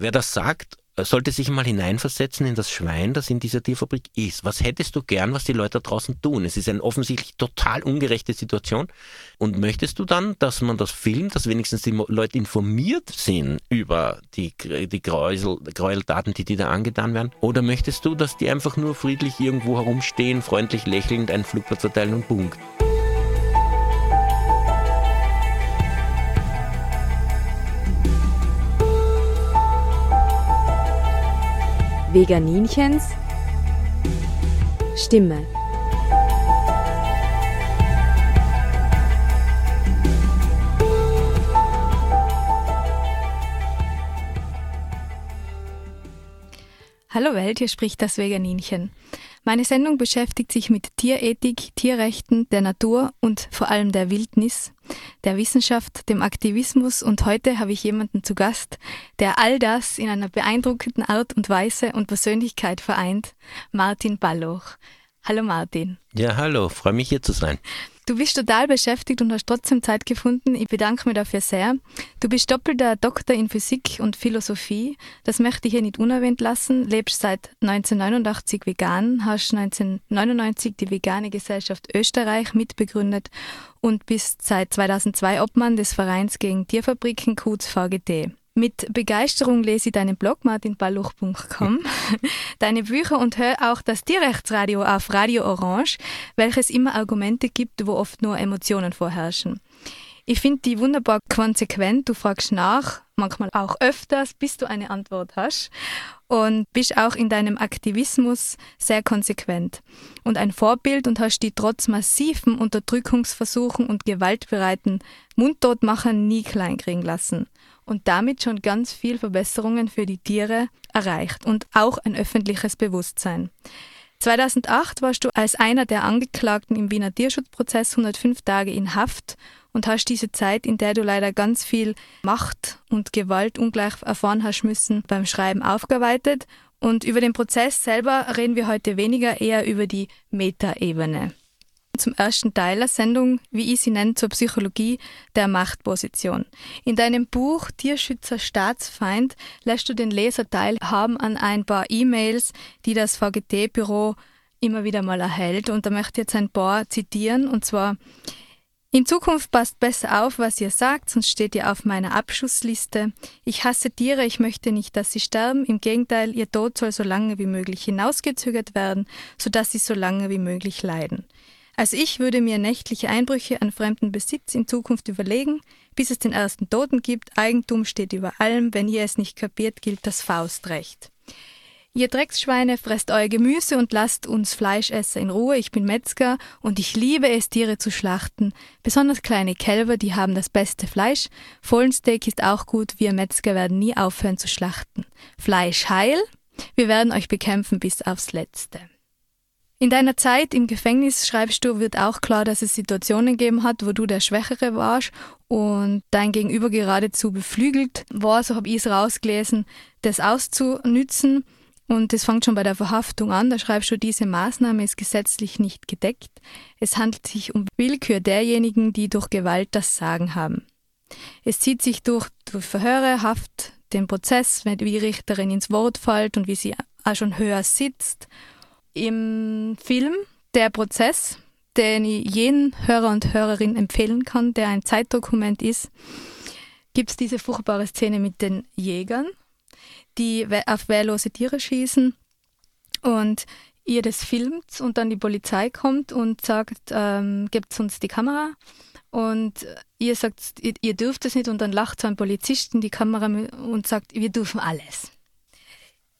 Wer das sagt, sollte sich mal hineinversetzen in das Schwein, das in dieser Tierfabrik ist. Was hättest du gern, was die Leute da draußen tun? Es ist eine offensichtlich total ungerechte Situation. Und möchtest du dann, dass man das filmt, dass wenigstens die Leute informiert sind über die, die Gräusel, Gräueltaten, die dir da angetan werden? Oder möchtest du, dass die einfach nur friedlich irgendwo herumstehen, freundlich lächelnd, einen Flugblatt verteilen und Punkt? Veganinchens Stimme. Hallo Welt, hier spricht das Veganinchen. Meine Sendung beschäftigt sich mit Tierethik, Tierrechten, der Natur und vor allem der Wildnis, der Wissenschaft, dem Aktivismus und heute habe ich jemanden zu Gast, der all das in einer beeindruckenden Art und Weise und Persönlichkeit vereint, Martin Balloch. Hallo Martin. Ja, hallo, freue mich hier zu sein. Du bist total beschäftigt und hast trotzdem Zeit gefunden. Ich bedanke mich dafür sehr. Du bist doppelter Doktor in Physik und Philosophie. Das möchte ich hier nicht unerwähnt lassen. Lebst seit 1989 vegan, hast 1999 die Vegane Gesellschaft Österreich mitbegründet und bist seit 2002 Obmann des Vereins gegen Tierfabriken Kuz VGT. Mit Begeisterung lese ich deinen Blog martinballuch.com, deine Bücher und höre auch das Tierrechtsradio auf Radio Orange, welches immer Argumente gibt, wo oft nur Emotionen vorherrschen. Ich finde die wunderbar konsequent. Du fragst nach, manchmal auch öfters, bis du eine Antwort hast. Und bist auch in deinem Aktivismus sehr konsequent. Und ein Vorbild und hast die trotz massiven Unterdrückungsversuchen und gewaltbereiten Mundtotmachern nie kleinkriegen lassen und damit schon ganz viel Verbesserungen für die Tiere erreicht und auch ein öffentliches Bewusstsein. 2008 warst du als einer der Angeklagten im Wiener Tierschutzprozess 105 Tage in Haft und hast diese Zeit, in der du leider ganz viel Macht und Gewalt ungleich erfahren hast müssen, beim Schreiben aufgearbeitet. Und über den Prozess selber reden wir heute weniger, eher über die Metaebene zum ersten Teil der Sendung, wie ich sie nenne, zur Psychologie der Machtposition. In deinem Buch Tierschützer Staatsfeind lässt du den Leser teilhaben an ein paar E-Mails, die das VGT-Büro immer wieder mal erhält. Und da möchte ich jetzt ein paar zitieren, und zwar in Zukunft passt besser auf, was ihr sagt, sonst steht ihr auf meiner Abschussliste. Ich hasse Tiere, ich möchte nicht, dass sie sterben. Im Gegenteil, ihr Tod soll so lange wie möglich hinausgezögert werden, sodass sie so lange wie möglich leiden. Also ich würde mir nächtliche Einbrüche an fremden Besitz in Zukunft überlegen, bis es den ersten Toten gibt. Eigentum steht über allem. Wenn ihr es nicht kapiert, gilt das Faustrecht. Ihr Drecksschweine, fresst euer Gemüse und lasst uns Fleischesser in Ruhe. Ich bin Metzger und ich liebe es, Tiere zu schlachten. Besonders kleine Kälber, die haben das beste Fleisch. Fohlensteak ist auch gut. Wir Metzger werden nie aufhören zu schlachten. Fleisch heil. Wir werden euch bekämpfen bis aufs Letzte. In deiner Zeit im Gefängnis, schreibst du, wird auch klar, dass es Situationen gegeben hat, wo du der Schwächere warst und dein Gegenüber geradezu beflügelt war, so habe ich es rausgelesen, das auszunützen. Und das fängt schon bei der Verhaftung an. Da schreibst du, diese Maßnahme ist gesetzlich nicht gedeckt. Es handelt sich um Willkür derjenigen, die durch Gewalt das Sagen haben. Es zieht sich durch, durch Verhöre, Haft, den Prozess, wie die Richterin ins Wort fällt und wie sie auch schon höher sitzt im Film Der Prozess, den ich jeden Hörer und Hörerin empfehlen kann, der ein Zeitdokument ist, gibt es diese furchtbare Szene mit den Jägern, die auf wehrlose Tiere schießen und ihr das filmt und dann die Polizei kommt und sagt, ähm, gebt uns die Kamera und ihr sagt, ihr, ihr dürft es nicht und dann lacht so ein Polizist in die Kamera und sagt, wir dürfen alles.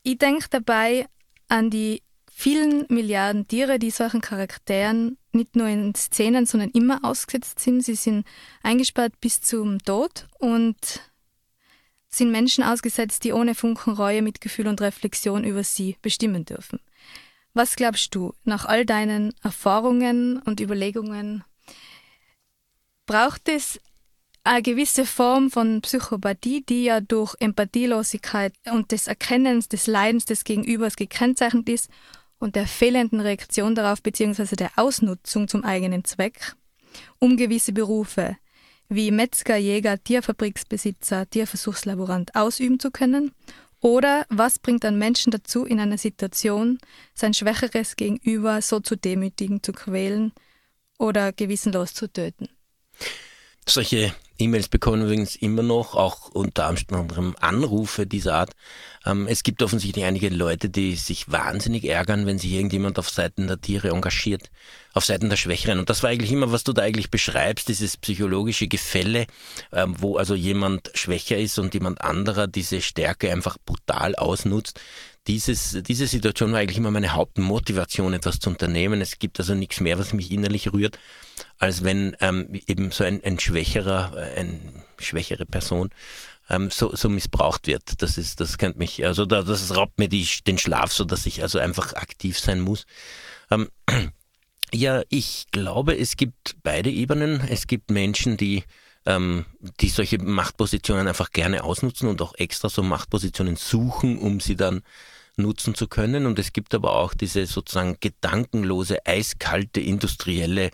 Ich denke dabei an die vielen Milliarden Tiere, die solchen Charakteren nicht nur in Szenen, sondern immer ausgesetzt sind. Sie sind eingesperrt bis zum Tod und sind Menschen ausgesetzt, die ohne Funken Reue, Mitgefühl und Reflexion über sie bestimmen dürfen. Was glaubst du, nach all deinen Erfahrungen und Überlegungen, braucht es eine gewisse Form von Psychopathie, die ja durch Empathielosigkeit und des Erkennens des Leidens des Gegenübers gekennzeichnet ist und der fehlenden Reaktion darauf bzw. der Ausnutzung zum eigenen Zweck, um gewisse Berufe wie Metzger, Jäger, Tierfabriksbesitzer, Tierversuchslaborant ausüben zu können Oder was bringt einen Menschen dazu, in einer Situation sein schwächeres Gegenüber so zu demütigen, zu quälen oder gewissenlos zu töten? Solche E-Mails bekommen übrigens immer noch, auch unter anderem Anrufe dieser Art. Ähm, es gibt offensichtlich einige Leute, die sich wahnsinnig ärgern, wenn sich irgendjemand auf Seiten der Tiere engagiert, auf Seiten der Schwächeren. Und das war eigentlich immer, was du da eigentlich beschreibst, dieses psychologische Gefälle, ähm, wo also jemand schwächer ist und jemand anderer diese Stärke einfach brutal ausnutzt dieses, diese Situation war eigentlich immer meine Hauptmotivation, etwas zu unternehmen. Es gibt also nichts mehr, was mich innerlich rührt, als wenn ähm, eben so ein, ein schwächerer, äh, eine schwächere Person ähm, so, so missbraucht wird. Das ist, das kennt mich, also da, das raubt mir die, den Schlaf, so dass ich also einfach aktiv sein muss. Ähm, ja, ich glaube, es gibt beide Ebenen. Es gibt Menschen, die ähm, die solche Machtpositionen einfach gerne ausnutzen und auch extra so Machtpositionen suchen, um sie dann nutzen zu können. Und es gibt aber auch diese sozusagen gedankenlose, eiskalte, industrielle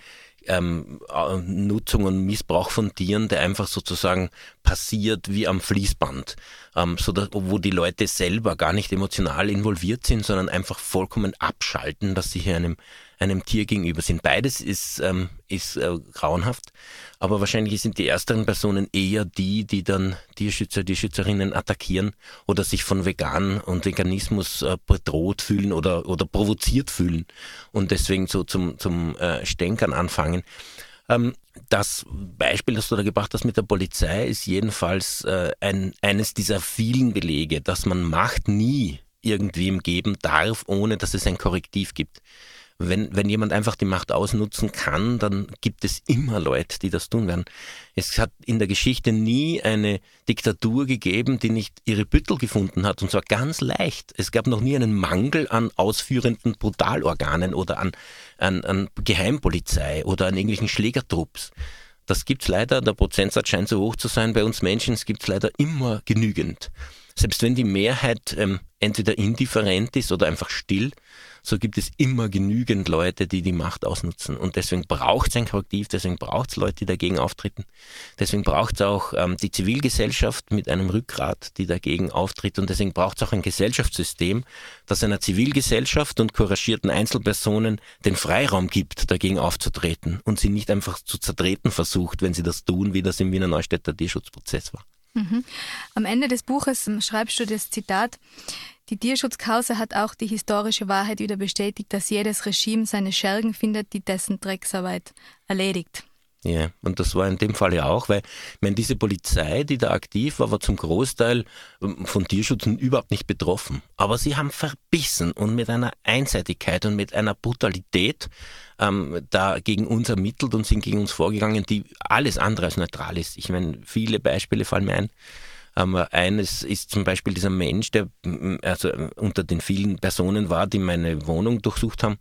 ähm, äh, Nutzung und Missbrauch von Tieren, der einfach sozusagen passiert wie am Fließband, ähm, so dass, wo die Leute selber gar nicht emotional involviert sind, sondern einfach vollkommen abschalten, dass sie hier einem einem Tier gegenüber sind. Beides ist, ähm, ist äh, grauenhaft, aber wahrscheinlich sind die ersteren Personen eher die, die dann Tierschützer, Tierschützerinnen attackieren oder sich von Vegan und Veganismus äh, bedroht fühlen oder, oder provoziert fühlen und deswegen so zum, zum äh, Stänkern anfangen. Ähm, das Beispiel, das du da gebracht hast mit der Polizei, ist jedenfalls äh, ein, eines dieser vielen Belege, dass man Macht nie irgendwem geben darf, ohne dass es ein Korrektiv gibt wenn, wenn jemand einfach die Macht ausnutzen kann, dann gibt es immer Leute, die das tun werden. Es hat in der Geschichte nie eine Diktatur gegeben, die nicht ihre Büttel gefunden hat, und zwar ganz leicht. Es gab noch nie einen Mangel an ausführenden Brutalorganen oder an, an, an Geheimpolizei oder an irgendwelchen Schlägertrupps. Das gibt's leider, der Prozentsatz scheint so hoch zu sein bei uns Menschen, es gibt's leider immer genügend. Selbst wenn die Mehrheit ähm, entweder indifferent ist oder einfach still, so gibt es immer genügend Leute, die die Macht ausnutzen. Und deswegen braucht es ein Korrektiv, deswegen braucht es Leute, die dagegen auftreten. Deswegen braucht es auch ähm, die Zivilgesellschaft mit einem Rückgrat, die dagegen auftritt. Und deswegen braucht es auch ein Gesellschaftssystem, das einer Zivilgesellschaft und couragierten Einzelpersonen den Freiraum gibt, dagegen aufzutreten und sie nicht einfach zu zertreten versucht, wenn sie das tun, wie das im Wiener Neustädter Tierschutzprozess war. Mhm. Am Ende des Buches schreibst du das Zitat, die Tierschutzkause hat auch die historische Wahrheit wieder bestätigt, dass jedes Regime seine Schergen findet, die dessen Drecksarbeit erledigt. Ja, und das war in dem Fall ja auch, weil meine, diese Polizei, die da aktiv war, war zum Großteil ähm, von Tierschützen überhaupt nicht betroffen. Aber sie haben verbissen und mit einer Einseitigkeit und mit einer Brutalität ähm, da gegen uns ermittelt und sind gegen uns vorgegangen, die alles andere als neutral ist. Ich meine, viele Beispiele fallen mir ein. Ähm, eines ist zum Beispiel dieser Mensch, der also unter den vielen Personen war, die meine Wohnung durchsucht haben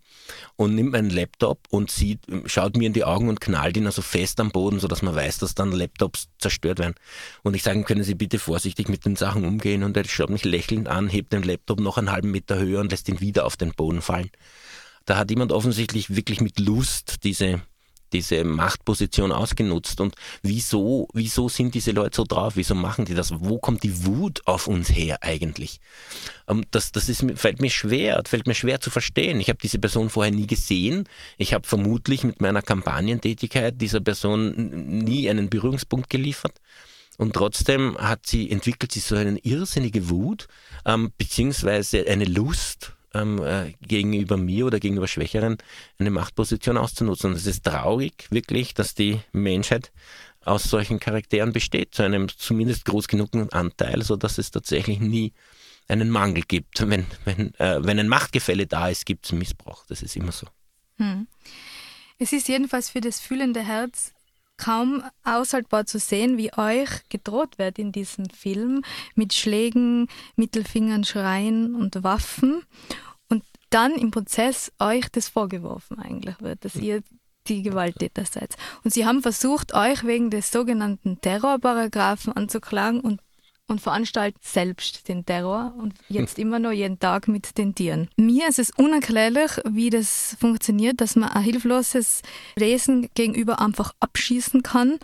und nimmt meinen Laptop und sieht, schaut mir in die Augen und knallt ihn also fest am Boden, sodass man weiß, dass dann Laptops zerstört werden. Und ich sage, können Sie bitte vorsichtig mit den Sachen umgehen? Und er schaut mich lächelnd an, hebt den Laptop noch einen halben Meter höher und lässt ihn wieder auf den Boden fallen. Da hat jemand offensichtlich wirklich mit Lust diese diese Machtposition ausgenutzt. Und wieso, wieso sind diese Leute so drauf? Wieso machen die das? Wo kommt die Wut auf uns her eigentlich? Ähm, das, das ist, fällt mir schwer, fällt mir schwer zu verstehen. Ich habe diese Person vorher nie gesehen. Ich habe vermutlich mit meiner Kampagnentätigkeit dieser Person nie einen Berührungspunkt geliefert. Und trotzdem hat sie, entwickelt sie so eine irrsinnige Wut, ähm, beziehungsweise eine Lust, ähm, äh, gegenüber mir oder gegenüber Schwächeren eine Machtposition auszunutzen. Und es ist traurig, wirklich, dass die Menschheit aus solchen Charakteren besteht, zu einem zumindest groß genugen Anteil, so dass es tatsächlich nie einen Mangel gibt. Wenn, wenn, äh, wenn ein Machtgefälle da ist, gibt es Missbrauch. Das ist immer so. Hm. Es ist jedenfalls für das fühlende Herz kaum aushaltbar zu sehen, wie euch gedroht wird in diesem Film mit Schlägen, Mittelfingern, Schreien und Waffen und dann im Prozess euch das vorgeworfen eigentlich wird, dass ihr die Gewalttäter seid. Und sie haben versucht, euch wegen des sogenannten Terrorparagraphen anzuklagen und und veranstaltet selbst den Terror und jetzt immer noch jeden Tag mit den Tieren. Mir ist es unerklärlich, wie das funktioniert, dass man ein hilfloses Wesen gegenüber einfach abschießen kann.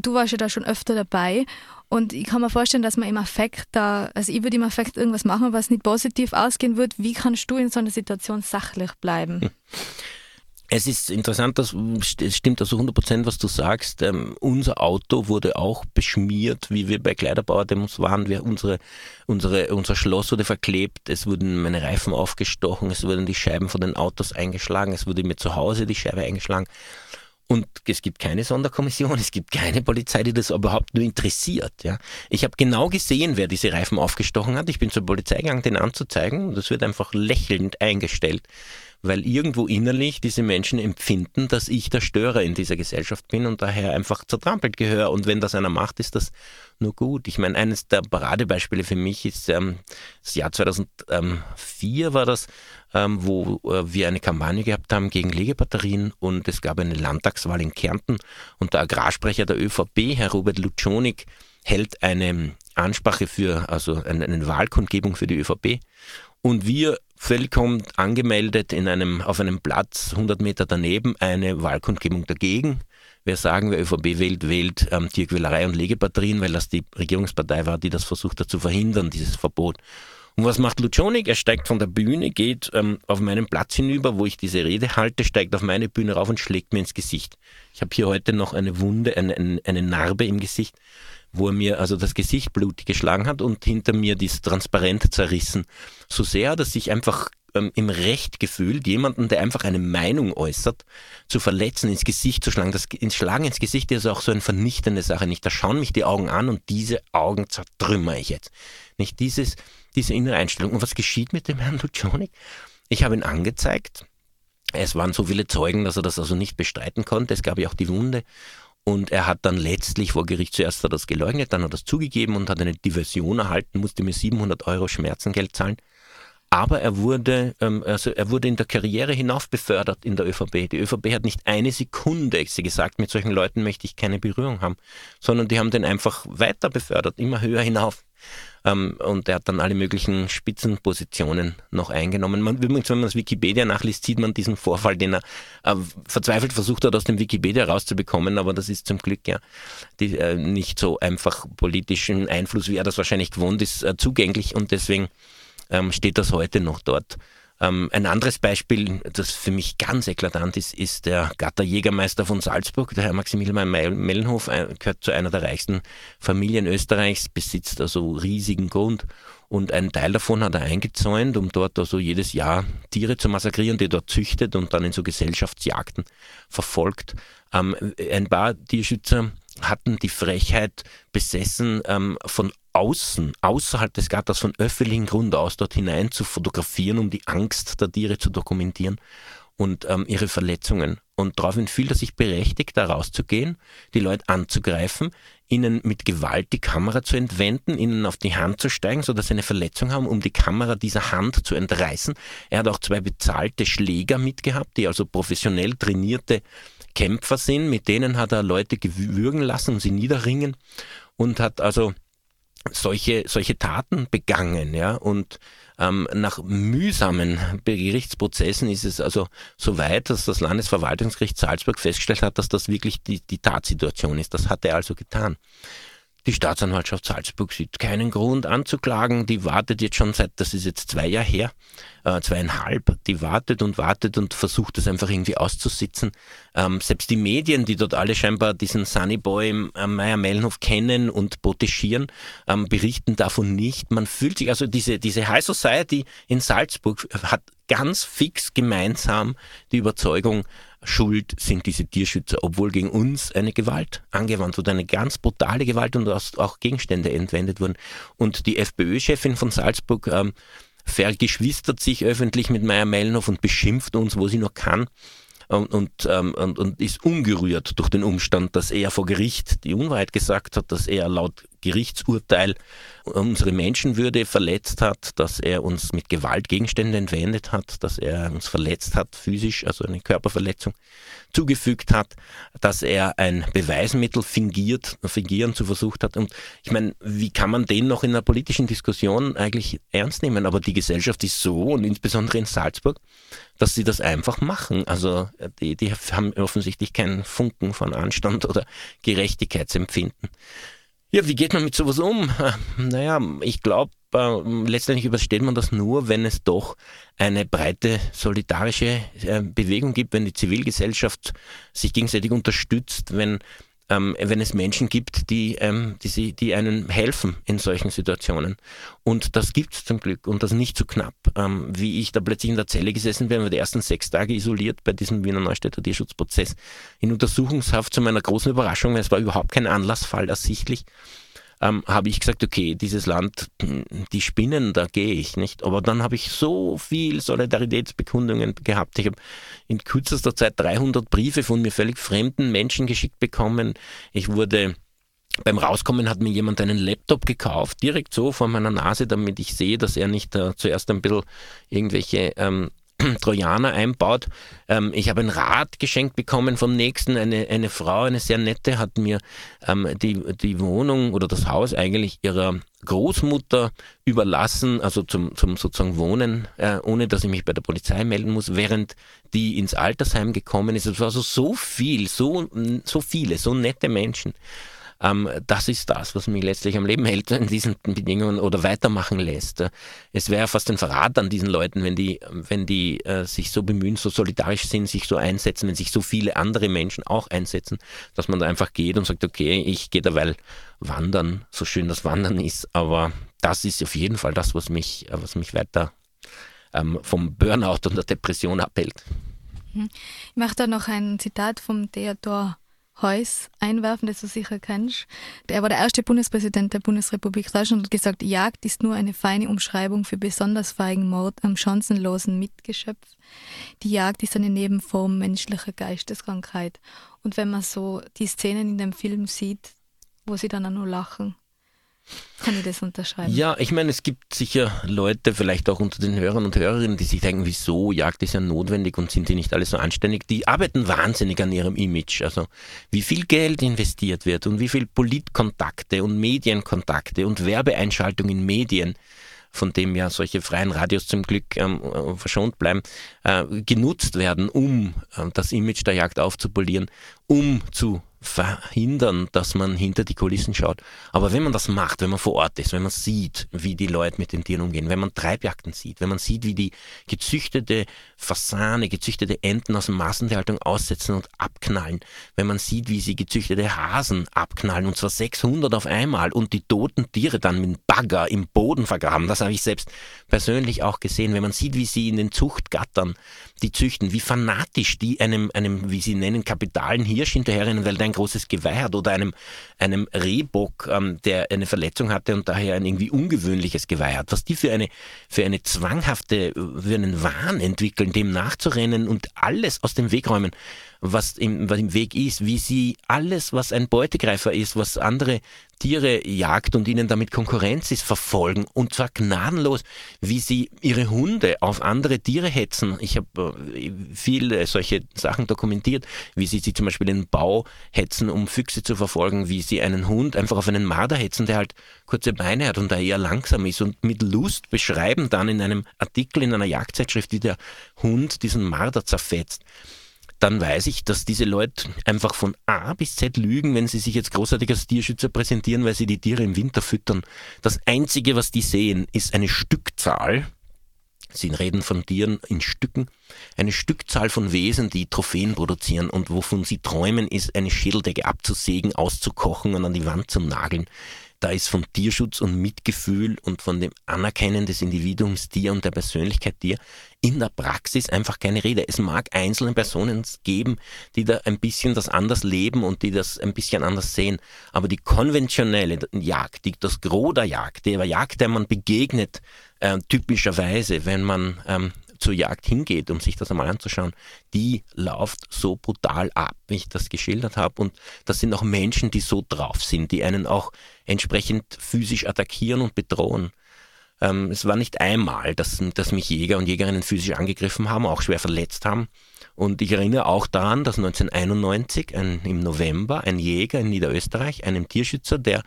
Du warst ja da schon öfter dabei und ich kann mir vorstellen, dass man im Affekt da, also ich würde im Affekt irgendwas machen, was nicht positiv ausgehen wird. Wie kannst du in so einer Situation sachlich bleiben? Es ist interessant, dass, es stimmt also 100 Prozent, was du sagst. Ähm, unser Auto wurde auch beschmiert, wie wir bei Kleiderbauer-Demos waren. Wir, unsere, unsere, unser Schloss wurde verklebt, es wurden meine Reifen aufgestochen, es wurden die Scheiben von den Autos eingeschlagen, es wurde mir zu Hause die Scheibe eingeschlagen. Und es gibt keine Sonderkommission, es gibt keine Polizei, die das überhaupt nur interessiert. Ja. Ich habe genau gesehen, wer diese Reifen aufgestochen hat. Ich bin zur Polizei gegangen, den anzuzeigen. Das wird einfach lächelnd eingestellt weil irgendwo innerlich diese Menschen empfinden, dass ich der Störer in dieser Gesellschaft bin und daher einfach zertrampelt gehöre. Und wenn das einer macht, ist das nur gut. Ich meine, eines der Paradebeispiele für mich ist ähm, das Jahr 2004 war das, ähm, wo äh, wir eine Kampagne gehabt haben gegen Legebatterien und es gab eine Landtagswahl in Kärnten und der Agrarsprecher der ÖVP, Herr Robert Lutschonik, hält eine Ansprache für, also eine, eine Wahlkundgebung für die ÖVP und wir vollkommen angemeldet in einem, auf einem Platz 100 Meter daneben eine Wahlkundgebung dagegen. Wer sagen, wer ÖVP wählt, wählt ähm, Tierquälerei und Legebatterien, weil das die Regierungspartei war, die das versucht hat zu verhindern, dieses Verbot. Und was macht Lucionik? Er steigt von der Bühne, geht ähm, auf meinen Platz hinüber, wo ich diese Rede halte, steigt auf meine Bühne rauf und schlägt mir ins Gesicht. Ich habe hier heute noch eine Wunde, eine, eine, eine Narbe im Gesicht wo er mir also das Gesicht blutig geschlagen hat und hinter mir dieses Transparent zerrissen. So sehr, dass ich einfach ähm, im Recht gefühlt, jemanden, der einfach eine Meinung äußert, zu verletzen, ins Gesicht zu schlagen. Das ins Schlagen ins Gesicht ist auch so eine vernichtende Sache. Nicht, da schauen mich die Augen an und diese Augen zertrümmere ich jetzt. Nicht dieses, diese innere Einstellung. Und was geschieht mit dem Herrn Lucioni? Ich habe ihn angezeigt. Es waren so viele Zeugen, dass er das also nicht bestreiten konnte. Es gab ja auch die Wunde. Und er hat dann letztlich vor Gericht zuerst das geleugnet, dann hat er das zugegeben und hat eine Diversion erhalten, musste mir 700 Euro Schmerzengeld zahlen. Aber er wurde, ähm, also er wurde in der Karriere hinauf befördert in der ÖVP. Die ÖVP hat nicht eine Sekunde sie gesagt, mit solchen Leuten möchte ich keine Berührung haben, sondern die haben den einfach weiter befördert, immer höher hinauf. Ähm, und er hat dann alle möglichen Spitzenpositionen noch eingenommen. Man, übrigens, wenn man das Wikipedia nachliest, sieht man diesen Vorfall, den er äh, verzweifelt versucht hat, aus dem Wikipedia rauszubekommen, aber das ist zum Glück ja die, äh, nicht so einfach politischen Einfluss, wie er das wahrscheinlich gewohnt ist, äh, zugänglich und deswegen ähm, steht das heute noch dort. Ähm, ein anderes Beispiel, das für mich ganz eklatant ist, ist der Gatterjägermeister von Salzburg, der Herr Maximilian Mellenhof, gehört zu einer der reichsten Familien Österreichs, besitzt also riesigen Grund und einen Teil davon hat er eingezäunt, um dort also jedes Jahr Tiere zu massakrieren, die dort züchtet und dann in so Gesellschaftsjagden verfolgt. Ähm, ein paar Tierschützer hatten die Frechheit besessen, ähm, von außen, außerhalb des Gatters, von öffentlichen Grund aus dort hinein zu fotografieren, um die Angst der Tiere zu dokumentieren und ähm, ihre Verletzungen. Und daraufhin fühlt er sich berechtigt, da rauszugehen, die Leute anzugreifen, ihnen mit Gewalt die Kamera zu entwenden, ihnen auf die Hand zu steigen, sodass sie eine Verletzung haben, um die Kamera dieser Hand zu entreißen. Er hat auch zwei bezahlte Schläger mitgehabt, die also professionell trainierte Kämpfer sind, mit denen hat er Leute gewürgen lassen und sie niederringen und hat also solche, solche Taten begangen, ja, und ähm, nach mühsamen Gerichtsprozessen ist es also so weit, dass das Landesverwaltungsgericht Salzburg festgestellt hat, dass das wirklich die, die Tatsituation ist. Das hat er also getan. Die Staatsanwaltschaft Salzburg sieht keinen Grund anzuklagen. Die wartet jetzt schon seit, das ist jetzt zwei Jahre her, äh, zweieinhalb, die wartet und wartet und versucht es einfach irgendwie auszusitzen. Ähm, selbst die Medien, die dort alle scheinbar diesen Sunny Boy äh, Meier Mellenhof kennen und protegieren, ähm, berichten davon nicht. Man fühlt sich, also diese, diese High Society in Salzburg hat ganz fix gemeinsam die Überzeugung, schuld sind diese Tierschützer, obwohl gegen uns eine Gewalt angewandt wurde, eine ganz brutale Gewalt und auch Gegenstände entwendet wurden. Und die FPÖ-Chefin von Salzburg ähm, vergeschwistert sich öffentlich mit Meier Mellenhof und beschimpft uns, wo sie nur kann. Und, und, ähm, und, und ist ungerührt durch den Umstand, dass er vor Gericht die Unwahrheit gesagt hat, dass er laut Gerichtsurteil unsere Menschenwürde verletzt hat, dass er uns mit Gewalt Gegenstände entwendet hat, dass er uns verletzt hat physisch, also eine Körperverletzung zugefügt hat, dass er ein Beweismittel fingiert, fingieren zu versucht hat. Und ich meine, wie kann man den noch in einer politischen Diskussion eigentlich ernst nehmen? Aber die Gesellschaft ist so und insbesondere in Salzburg, dass sie das einfach machen. Also die, die haben offensichtlich keinen Funken von Anstand oder Gerechtigkeitsempfinden. Ja, wie geht man mit sowas um? Naja, ich glaube, äh, letztendlich übersteht man das nur, wenn es doch eine breite solidarische äh, Bewegung gibt, wenn die Zivilgesellschaft sich gegenseitig unterstützt, wenn ähm, wenn es Menschen gibt, die, ähm, die, sie, die einen helfen in solchen Situationen. Und das gibt es zum Glück und das nicht zu so knapp. Ähm, wie ich da plötzlich in der Zelle gesessen bin, war die ersten sechs Tage isoliert bei diesem Wiener Neustädter Tierschutzprozess in Untersuchungshaft zu meiner großen Überraschung. Es war überhaupt kein Anlassfall ersichtlich ähm, habe ich gesagt, okay, dieses Land, die spinnen, da gehe ich nicht. Aber dann habe ich so viel Solidaritätsbekundungen gehabt. Ich habe in kürzester Zeit 300 Briefe von mir völlig fremden Menschen geschickt bekommen. Ich wurde beim Rauskommen hat mir jemand einen Laptop gekauft, direkt so vor meiner Nase, damit ich sehe, dass er nicht äh, zuerst ein bisschen irgendwelche ähm, Trojaner einbaut. Ähm, ich habe ein Rad geschenkt bekommen vom nächsten. Eine, eine Frau, eine sehr nette, hat mir ähm, die, die Wohnung oder das Haus eigentlich ihrer Großmutter überlassen, also zum, zum sozusagen Wohnen, äh, ohne dass ich mich bei der Polizei melden muss, während die ins Altersheim gekommen ist. Es war also so viel, so, so viele, so nette Menschen. Ähm, das ist das, was mich letztlich am Leben hält in diesen Bedingungen oder weitermachen lässt. Es wäre fast ein Verrat an diesen Leuten, wenn die, wenn die äh, sich so bemühen, so solidarisch sind, sich so einsetzen, wenn sich so viele andere Menschen auch einsetzen, dass man da einfach geht und sagt, okay, ich gehe derweil wandern, so schön das Wandern ist, aber das ist auf jeden Fall das, was mich, was mich weiter ähm, vom Burnout und der Depression abhält. Mhm. Ich mache da noch ein Zitat vom Theodor Heuss einwerfen, das du sicher kennst. Er war der erste Bundespräsident der Bundesrepublik Deutschland und hat gesagt, Jagd ist nur eine feine Umschreibung für besonders feigen Mord am chancenlosen Mitgeschöpf. Die Jagd ist eine Nebenform menschlicher Geisteskrankheit. Und wenn man so die Szenen in dem Film sieht, wo sie dann auch nur lachen, kann ich das unterschreiben? Ja, ich meine, es gibt sicher Leute, vielleicht auch unter den Hörern und Hörerinnen, die sich denken, wieso, Jagd ist ja notwendig und sind die nicht alle so anständig. Die arbeiten wahnsinnig an ihrem Image. Also wie viel Geld investiert wird und wie viel Politkontakte und Medienkontakte und Werbeeinschaltung in Medien von dem ja solche freien Radios zum Glück ähm, verschont bleiben, äh, genutzt werden, um äh, das Image der Jagd aufzupolieren, um zu verhindern, dass man hinter die Kulissen schaut. Aber wenn man das macht, wenn man vor Ort ist, wenn man sieht, wie die Leute mit den Tieren umgehen, wenn man Treibjagden sieht, wenn man sieht, wie die gezüchtete Fasane, gezüchtete Enten aus Massentierhaltung aussetzen und abknallen, wenn man sieht, wie sie gezüchtete Hasen abknallen, und zwar 600 auf einmal, und die toten Tiere dann mit Bagger im Boden vergraben, das habe ich selbst persönlich auch gesehen, wenn man sieht, wie sie in den Zuchtgattern die züchten, wie fanatisch die einem, einem wie sie nennen, kapitalen Hirsch hinterherrennen, weil der ein großes Geweih hat oder einem, einem Rehbock, ähm, der eine Verletzung hatte und daher ein irgendwie ungewöhnliches Geweih hat. Was die für eine, für eine zwanghafte, für einen Wahn entwickeln, dem nachzurennen und alles aus dem Weg räumen was im, was im Weg ist, wie sie alles, was ein Beutegreifer ist, was andere Tiere jagt und ihnen damit Konkurrenz ist, verfolgen und zwar gnadenlos, wie sie ihre Hunde auf andere Tiere hetzen. Ich habe äh, viele solche Sachen dokumentiert, wie sie sie zum Beispiel in den Bau hetzen, um Füchse zu verfolgen, wie sie einen Hund einfach auf einen Marder hetzen, der halt kurze Beine hat und da eher langsam ist und mit Lust beschreiben dann in einem Artikel in einer Jagdzeitschrift, wie der Hund diesen Marder zerfetzt dann weiß ich, dass diese Leute einfach von A bis Z lügen, wenn sie sich jetzt großartig als Tierschützer präsentieren, weil sie die Tiere im Winter füttern. Das Einzige, was die sehen, ist eine Stückzahl. Sie reden von Tieren in Stücken. Eine Stückzahl von Wesen, die Trophäen produzieren und wovon sie träumen, ist eine Schädeldecke abzusägen, auszukochen und an die Wand zu nageln. Da ist vom Tierschutz und Mitgefühl und von dem Anerkennen des Individuums Tier und der Persönlichkeit Tier in der Praxis einfach keine Rede. Es mag einzelne Personen geben, die da ein bisschen das anders leben und die das ein bisschen anders sehen. Aber die konventionelle Jagd, die, das Gros der Jagd, der Jagd, der man begegnet, äh, typischerweise, wenn man ähm, zur Jagd hingeht, um sich das einmal anzuschauen, die läuft so brutal ab, wie ich das geschildert habe. Und das sind auch Menschen, die so drauf sind, die einen auch entsprechend physisch attackieren und bedrohen. Ähm, es war nicht einmal, dass, dass mich Jäger und Jägerinnen physisch angegriffen haben, auch schwer verletzt haben. Und ich erinnere auch daran, dass 1991 ein, im November ein Jäger in Niederösterreich, einem Tierschützer, der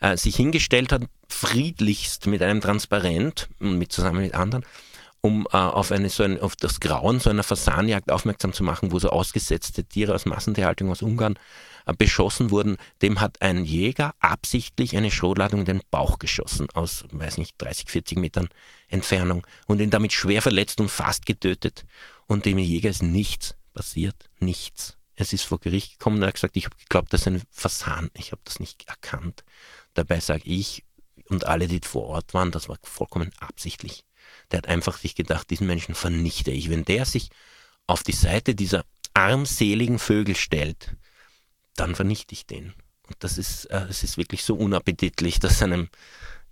äh, sich hingestellt hat, friedlichst mit einem Transparent mit zusammen mit anderen, um äh, auf, eine, so ein, auf das Grauen so einer Fasanjagd aufmerksam zu machen, wo so ausgesetzte Tiere aus Massentierhaltung aus Ungarn äh, beschossen wurden. Dem hat ein Jäger absichtlich eine Schrotladung in den Bauch geschossen, aus, weiß nicht, 30, 40 Metern Entfernung und ihn damit schwer verletzt und fast getötet. Und dem Jäger ist nichts passiert, nichts. Es ist vor Gericht gekommen und er hat gesagt, ich habe geglaubt, das ist ein Fasan. Ich habe das nicht erkannt. Dabei sage ich und alle, die vor Ort waren, das war vollkommen absichtlich. Der hat einfach sich gedacht, diesen Menschen vernichte ich. Wenn der sich auf die Seite dieser armseligen Vögel stellt, dann vernichte ich den. Und das ist, äh, es ist wirklich so unappetitlich, dass einem,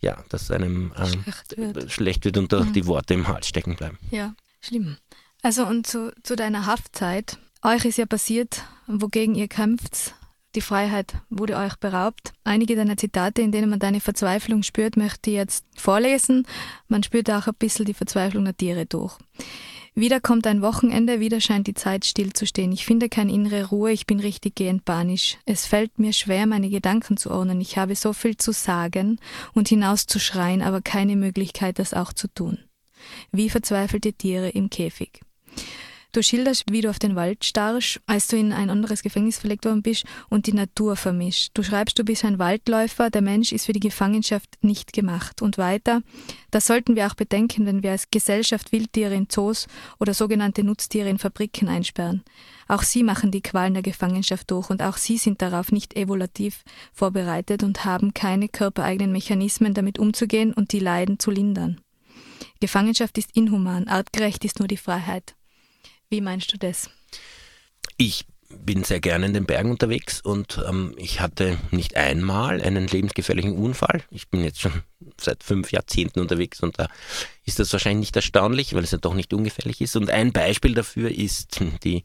ja, dass einem ähm, schlecht, wird. schlecht wird und mhm. die Worte im Hals stecken bleiben. Ja, schlimm. Also und zu, zu deiner Haftzeit. Euch ist ja passiert, wogegen ihr kämpft. Die Freiheit wurde euch beraubt. Einige deiner Zitate, in denen man deine Verzweiflung spürt, möchte ich jetzt vorlesen. Man spürt auch ein bisschen die Verzweiflung der Tiere durch. Wieder kommt ein Wochenende, wieder scheint die Zeit stillzustehen. Ich finde keine innere Ruhe, ich bin richtig gehend panisch. Es fällt mir schwer, meine Gedanken zu ordnen. Ich habe so viel zu sagen und hinauszuschreien, aber keine Möglichkeit, das auch zu tun. Wie verzweifelte Tiere im Käfig. Du schilderst, wie du auf den Wald starrst, als du in ein anderes Gefängnis verlegt worden bist und die Natur vermischt. Du schreibst, du bist ein Waldläufer, der Mensch ist für die Gefangenschaft nicht gemacht. Und weiter, das sollten wir auch bedenken, wenn wir als Gesellschaft Wildtiere in Zoos oder sogenannte Nutztiere in Fabriken einsperren. Auch sie machen die Qualen der Gefangenschaft durch und auch sie sind darauf nicht evolutiv vorbereitet und haben keine körpereigenen Mechanismen, damit umzugehen und die Leiden zu lindern. Gefangenschaft ist inhuman, artgerecht ist nur die Freiheit. Wie meinst du das? Ich bin sehr gerne in den Bergen unterwegs und ähm, ich hatte nicht einmal einen lebensgefährlichen Unfall. Ich bin jetzt schon seit fünf Jahrzehnten unterwegs und da ist das wahrscheinlich nicht erstaunlich, weil es ja doch nicht ungefährlich ist. Und ein Beispiel dafür ist die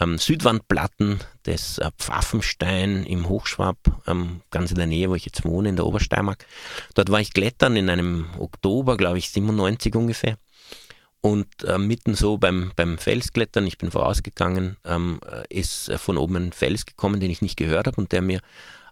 ähm, Südwandplatten des äh, Pfaffenstein im Hochschwab, ähm, ganz in der Nähe, wo ich jetzt wohne, in der Obersteiermark. Dort war ich klettern in einem Oktober, glaube ich, 97 ungefähr. Und äh, mitten so beim, beim Felsklettern, ich bin vorausgegangen, ähm, ist von oben ein Fels gekommen, den ich nicht gehört habe und der mir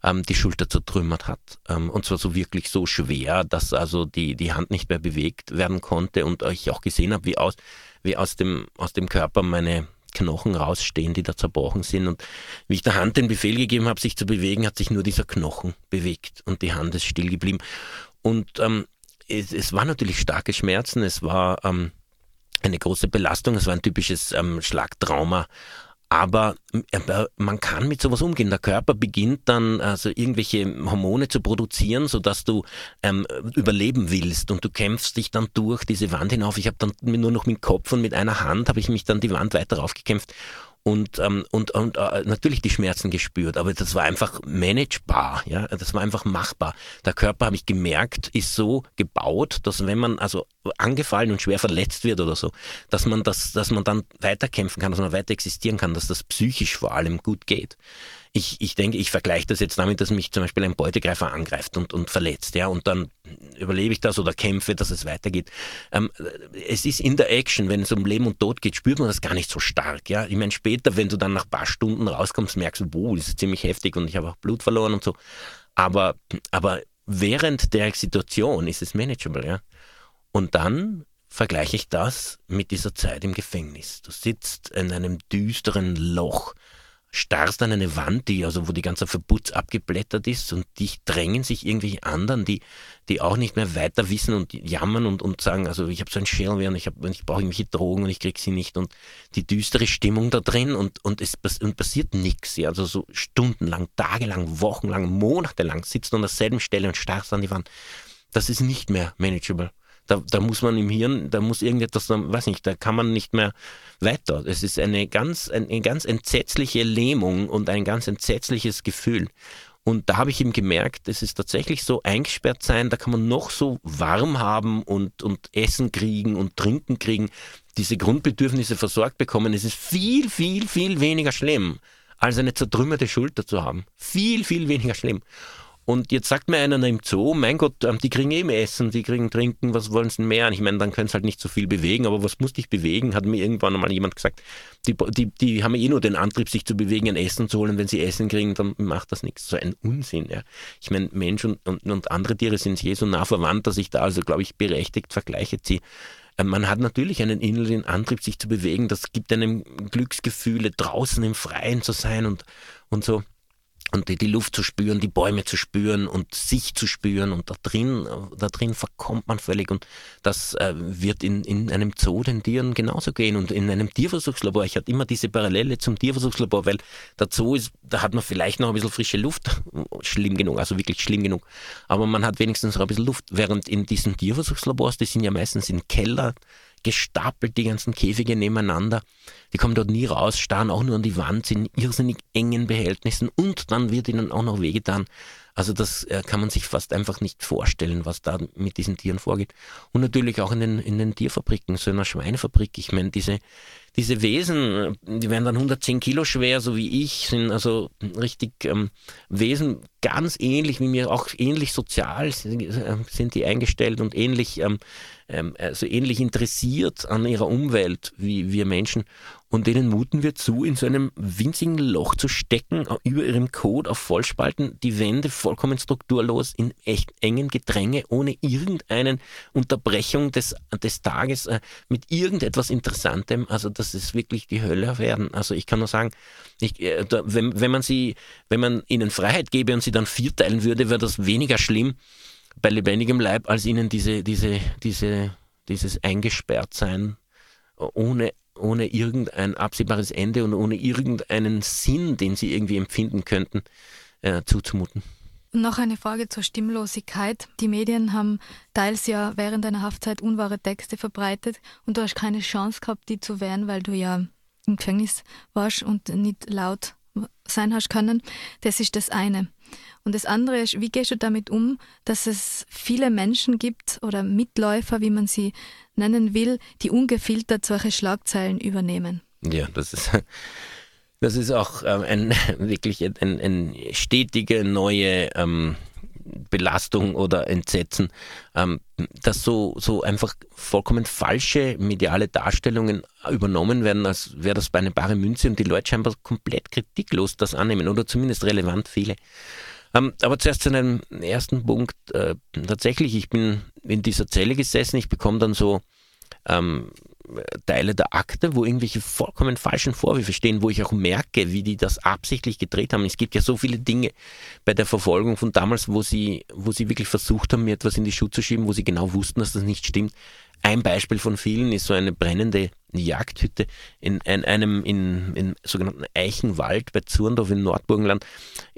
ähm, die Schulter zertrümmert hat. Ähm, und zwar so wirklich so schwer, dass also die, die Hand nicht mehr bewegt werden konnte und ich auch gesehen habe, wie aus, wie aus dem, aus dem Körper meine Knochen rausstehen, die da zerbrochen sind. Und wie ich der Hand den Befehl gegeben habe, sich zu bewegen, hat sich nur dieser Knochen bewegt und die Hand ist still geblieben. Und ähm, es, es war natürlich starke Schmerzen, es war ähm, eine große Belastung. Es war ein typisches ähm, Schlagtrauma. Aber äh, man kann mit sowas umgehen. Der Körper beginnt dann also irgendwelche Hormone zu produzieren, sodass du ähm, überleben willst und du kämpfst dich dann durch diese Wand hinauf. Ich habe dann nur noch mit Kopf und mit einer Hand habe ich mich dann die Wand weiter raufgekämpft und, ähm, und, und äh, natürlich die Schmerzen gespürt, aber das war einfach managebar, ja, das war einfach machbar. Der Körper, habe ich gemerkt, ist so gebaut, dass wenn man also angefallen und schwer verletzt wird oder so, dass man das, dass man dann weiterkämpfen kann, dass man weiter existieren kann, dass das psychisch vor allem gut geht ich, ich denke, ich vergleiche das jetzt damit, dass mich zum Beispiel ein Beutegreifer angreift und, und verletzt, ja, und dann überlebe ich das oder kämpfe, dass es weitergeht. Ähm, es ist in der Action, wenn es um Leben und Tod geht, spürt man das gar nicht so stark, ja. Ich meine, später, wenn du dann nach ein paar Stunden rauskommst, merkst du, boah, das ist ziemlich heftig und ich habe auch Blut verloren und so. Aber, aber während der Situation ist es manageable, ja. Und dann vergleiche ich das mit dieser Zeit im Gefängnis. Du sitzt in einem düsteren Loch starrst an eine Wand, die, also wo die ganze Verputz abgeblättert ist und dich drängen sich irgendwelche anderen, die, die auch nicht mehr weiter wissen und jammern und, und sagen, also ich habe so ein Schellweh und ich, hab, ich brauche irgendwelche Drogen und ich krieg sie nicht und die düstere Stimmung da drin und, und es und passiert nichts. Ja, also so stundenlang, tagelang, wochenlang, monatelang sitzt du an derselben Stelle und starrst an die Wand. Das ist nicht mehr manageable. Da, da muss man im Hirn, da muss irgendetwas, weiß nicht, da kann man nicht mehr weiter. Es ist eine ganz, eine ganz entsetzliche Lähmung und ein ganz entsetzliches Gefühl. Und da habe ich eben gemerkt, es ist tatsächlich so eingesperrt sein, da kann man noch so warm haben und, und Essen kriegen und Trinken kriegen, diese Grundbedürfnisse versorgt bekommen. Es ist viel, viel, viel weniger schlimm, als eine zertrümmerte Schulter zu haben. Viel, viel weniger schlimm. Und jetzt sagt mir einer im Zoo, mein Gott, ähm, die kriegen eben Essen, die kriegen Trinken, was wollen sie mehr? Und ich meine, dann können sie halt nicht so viel bewegen, aber was muss dich bewegen? Hat mir irgendwann mal jemand gesagt, die, die, die haben eh nur den Antrieb, sich zu bewegen, ein Essen zu holen. Wenn sie Essen kriegen, dann macht das nichts. So ein Unsinn. Ja. Ich meine, Mensch und, und, und andere Tiere sind je so nah verwandt, dass ich da also, glaube ich, berechtigt Vergleiche ziehe. Ähm, man hat natürlich einen inneren Antrieb, sich zu bewegen. Das gibt einem Glücksgefühle, draußen im Freien zu sein und, und so und die, die Luft zu spüren, die Bäume zu spüren und sich zu spüren und da drin, da drin verkommt man völlig und das äh, wird in, in einem Zoo den Tieren genauso gehen und in einem Tierversuchslabor. Ich hatte immer diese Parallele zum Tierversuchslabor, weil der Zoo ist, da hat man vielleicht noch ein bisschen frische Luft, schlimm genug, also wirklich schlimm genug, aber man hat wenigstens noch ein bisschen Luft, während in diesen Tierversuchslabors, die sind ja meistens in Keller, gestapelt, die ganzen Käfige nebeneinander. Die kommen dort nie raus, starren auch nur an die Wand, sind irrsinnig engen Behältnissen und dann wird ihnen auch noch wehgetan. Also das äh, kann man sich fast einfach nicht vorstellen, was da mit diesen Tieren vorgeht. Und natürlich auch in den, in den Tierfabriken, so einer Schweinefabrik. Ich meine, diese, diese Wesen, die werden dann 110 Kilo schwer, so wie ich, sind also richtig ähm, Wesen ganz ähnlich wie mir, auch ähnlich sozial sind, äh, sind die eingestellt und ähnlich ähm, ähm, also ähnlich interessiert an ihrer Umwelt wie wir Menschen. Und denen muten wir zu, in so einem winzigen Loch zu stecken, über ihrem Code auf Vollspalten, die Wände vollkommen strukturlos in echt engen Gedränge, ohne irgendeine Unterbrechung des, des Tages, äh, mit irgendetwas Interessantem. Also das ist wirklich die Hölle werden. Also ich kann nur sagen, ich, äh, da, wenn, wenn man sie, wenn man ihnen Freiheit gäbe und sie dann vierteilen würde, wäre das weniger schlimm bei lebendigem Leib, als ihnen diese, diese, diese, dieses Eingesperrtsein ohne, ohne irgendein absehbares Ende und ohne irgendeinen Sinn, den sie irgendwie empfinden könnten, äh, zuzumuten. Noch eine Frage zur Stimmlosigkeit. Die Medien haben teils ja während deiner Haftzeit unwahre Texte verbreitet und du hast keine Chance gehabt, die zu wehren, weil du ja im Gefängnis warst und nicht laut sein hast können. Das ist das eine. Und das andere ist, wie gehst du damit um, dass es viele Menschen gibt oder Mitläufer, wie man sie nennen will, die ungefiltert solche Schlagzeilen übernehmen? Ja, das ist, das ist auch ähm, ein, wirklich ein, ein stetige neue ähm, Belastung oder Entsetzen, ähm, dass so, so einfach vollkommen falsche mediale Darstellungen übernommen werden, als wäre das bei einer bare Münze und die Leute scheinbar komplett kritiklos das annehmen oder zumindest relevant viele. Ähm, aber zuerst zu einem ersten Punkt. Äh, tatsächlich, ich bin in dieser Zelle gesessen, ich bekomme dann so ähm, Teile der Akte, wo irgendwelche vollkommen falschen Vorwürfe stehen, wo ich auch merke, wie die das absichtlich gedreht haben. Es gibt ja so viele Dinge bei der Verfolgung von damals, wo sie, wo sie wirklich versucht haben, mir etwas in die Schuhe zu schieben, wo sie genau wussten, dass das nicht stimmt. Ein Beispiel von vielen ist so eine brennende Jagdhütte in, in einem in, in sogenannten Eichenwald bei Zurndorf in Nordburgenland.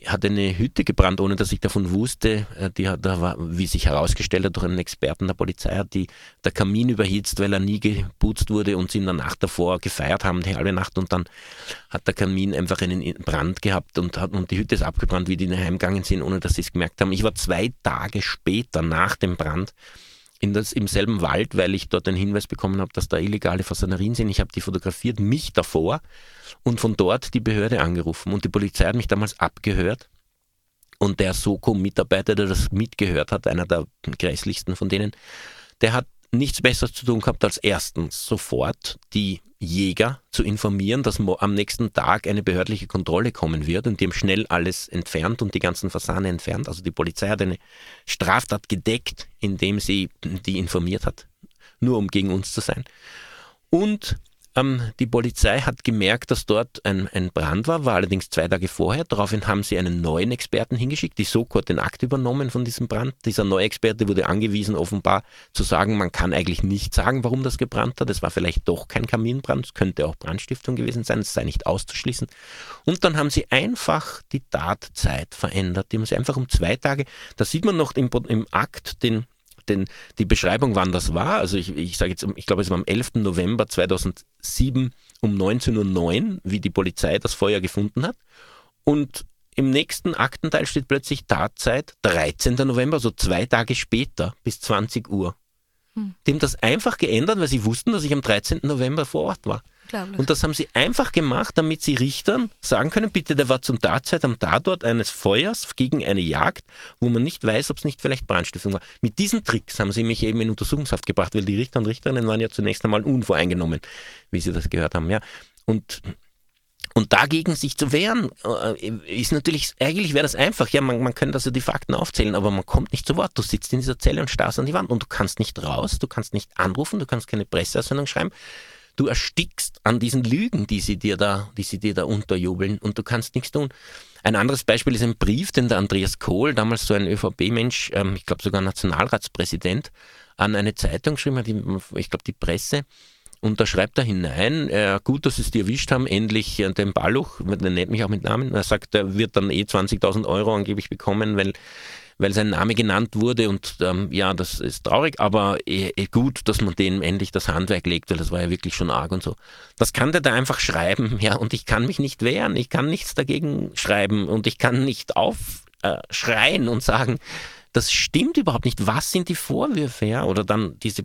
Hat eine Hütte gebrannt, ohne dass ich davon wusste. Äh, die hat, da war, wie sich herausgestellt hat, durch einen Experten der Polizei hat die, der Kamin überhitzt, weil er nie geputzt wurde und sie in der Nacht davor gefeiert haben, die halbe Nacht. Und dann hat der Kamin einfach einen Brand gehabt und, hat, und die Hütte ist abgebrannt, wie die heimgegangen sind, ohne dass sie es gemerkt haben. Ich war zwei Tage später nach dem Brand in das, im selben Wald, weil ich dort einen Hinweis bekommen habe, dass da illegale Fasanerien sind. Ich habe die fotografiert, mich davor und von dort die Behörde angerufen. Und die Polizei hat mich damals abgehört. Und der Soko-Mitarbeiter, der das mitgehört hat, einer der grässlichsten von denen, der hat nichts Besseres zu tun gehabt, als erstens sofort die Jäger zu informieren, dass am nächsten Tag eine behördliche Kontrolle kommen wird und die haben schnell alles entfernt und die ganzen Fasane entfernt. Also die Polizei hat eine Straftat gedeckt, indem sie die informiert hat, nur um gegen uns zu sein. Und ähm, die Polizei hat gemerkt, dass dort ein, ein, Brand war, war allerdings zwei Tage vorher. Daraufhin haben sie einen neuen Experten hingeschickt. Die Soko hat den Akt übernommen von diesem Brand. Dieser neue Experte wurde angewiesen, offenbar zu sagen, man kann eigentlich nicht sagen, warum das gebrannt hat. Es war vielleicht doch kein Kaminbrand, es könnte auch Brandstiftung gewesen sein, es sei nicht auszuschließen. Und dann haben sie einfach die Tatzeit verändert. Die haben sie einfach um zwei Tage, da sieht man noch im, im Akt den den, die Beschreibung, wann das war, also ich, ich sage jetzt, ich glaube, es war am 11. November 2007 um 19.09 Uhr, wie die Polizei das Feuer gefunden hat. Und im nächsten Aktenteil steht plötzlich Tatzeit 13. November, so zwei Tage später bis 20 Uhr. Hm. Die haben das einfach geändert, weil sie wussten, dass ich am 13. November vor Ort war. Und das haben sie einfach gemacht, damit sie Richtern sagen können, bitte, der war zum Tatzeit am Tatort eines Feuers gegen eine Jagd, wo man nicht weiß, ob es nicht vielleicht Brandstiftung war. Mit diesen Tricks haben sie mich eben in Untersuchungshaft gebracht, weil die Richter und Richterinnen waren ja zunächst einmal unvoreingenommen, wie sie das gehört haben. Ja. Und und dagegen sich zu wehren, äh, ist natürlich, eigentlich wäre das einfach. Ja, man, man könnte also die Fakten aufzählen, aber man kommt nicht zu Wort. Du sitzt in dieser Zelle und starrst an die Wand und du kannst nicht raus, du kannst nicht anrufen, du kannst keine Presseaussendung schreiben. Du erstickst an diesen Lügen, die sie dir da, die sie dir da unterjubeln und du kannst nichts tun. Ein anderes Beispiel ist ein Brief, den der Andreas Kohl, damals so ein ÖVP-Mensch, ähm, ich glaube sogar Nationalratspräsident, an eine Zeitung geschrieben hat, ich glaube die Presse, und da schreibt er hinein, äh, gut, dass sie es dir erwischt haben, endlich äh, den Balluch, der nennt mich auch mit Namen. Er sagt, er wird dann eh 20.000 Euro angeblich bekommen, weil, weil sein Name genannt wurde. Und ähm, ja, das ist traurig, aber eh, eh gut, dass man dem endlich das Handwerk legt, weil das war ja wirklich schon arg und so. Das kann der da einfach schreiben, ja, und ich kann mich nicht wehren, ich kann nichts dagegen schreiben und ich kann nicht aufschreien und sagen, das stimmt überhaupt nicht. Was sind die Vorwürfe? Ja? Oder dann diese,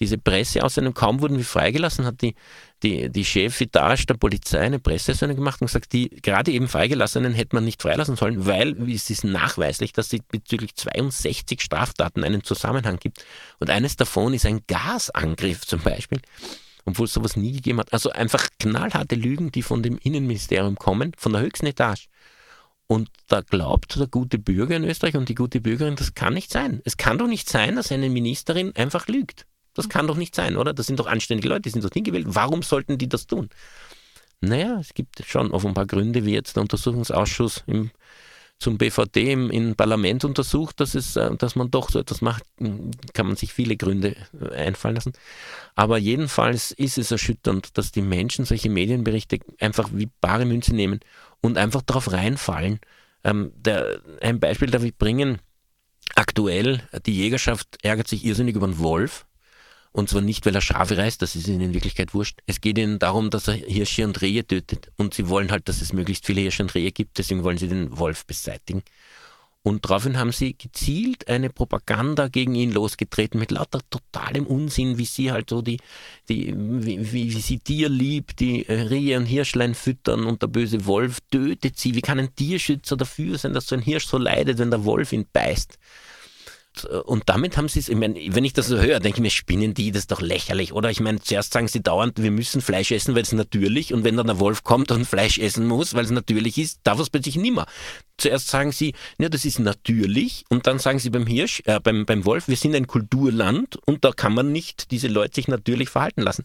diese Presseaussendung, kaum wurden wir freigelassen, hat die, die, die Chefetage der Polizei eine Presseaussendung gemacht und gesagt, die gerade eben Freigelassenen hätte man nicht freilassen sollen, weil es ist nachweislich, dass es bezüglich 62 Straftaten einen Zusammenhang gibt. Und eines davon ist ein Gasangriff zum Beispiel obwohl es sowas nie gegeben hat. Also einfach knallharte Lügen, die von dem Innenministerium kommen, von der höchsten Etage. Und da glaubt der gute Bürger in Österreich und die gute Bürgerin, das kann nicht sein. Es kann doch nicht sein, dass eine Ministerin einfach lügt. Das kann doch nicht sein, oder? Das sind doch anständige Leute, die sind dort hingewählt. Warum sollten die das tun? Naja, es gibt schon offenbar Gründe, wie jetzt der Untersuchungsausschuss im, zum BVD im, im Parlament untersucht, dass, es, äh, dass man doch so etwas macht. Kann man sich viele Gründe äh, einfallen lassen. Aber jedenfalls ist es erschütternd, dass die Menschen solche Medienberichte einfach wie bare Münze nehmen und einfach darauf reinfallen. Ähm, der, ein Beispiel darf ich bringen. Aktuell, die Jägerschaft ärgert sich irrsinnig über den Wolf. Und zwar nicht, weil er Schafe reißt, das ist ihnen in Wirklichkeit wurscht. Es geht ihnen darum, dass er Hirsche und Rehe tötet. Und sie wollen halt, dass es möglichst viele Hirsche und Rehe gibt, deswegen wollen sie den Wolf beseitigen. Und daraufhin haben sie gezielt eine Propaganda gegen ihn losgetreten mit lauter totalem Unsinn, wie sie halt so die, die wie, wie, wie sie Tier liebt, die äh, Rehe und Hirschlein füttern und der böse Wolf tötet sie. Wie kann ein Tierschützer dafür sein, dass so ein Hirsch so leidet, wenn der Wolf ihn beißt? Und damit haben sie es, ich meine, wenn ich das so höre, denke ich mir, spinnen die, das ist doch lächerlich, oder? Ich meine, zuerst sagen sie dauernd, wir müssen Fleisch essen, weil es natürlich, und wenn dann der Wolf kommt und Fleisch essen muss, weil es natürlich ist, darf es plötzlich nimmer. Zuerst sagen sie, ja, das ist natürlich, und dann sagen sie beim Hirsch, äh, beim, beim Wolf, wir sind ein Kulturland und da kann man nicht diese Leute sich natürlich verhalten lassen.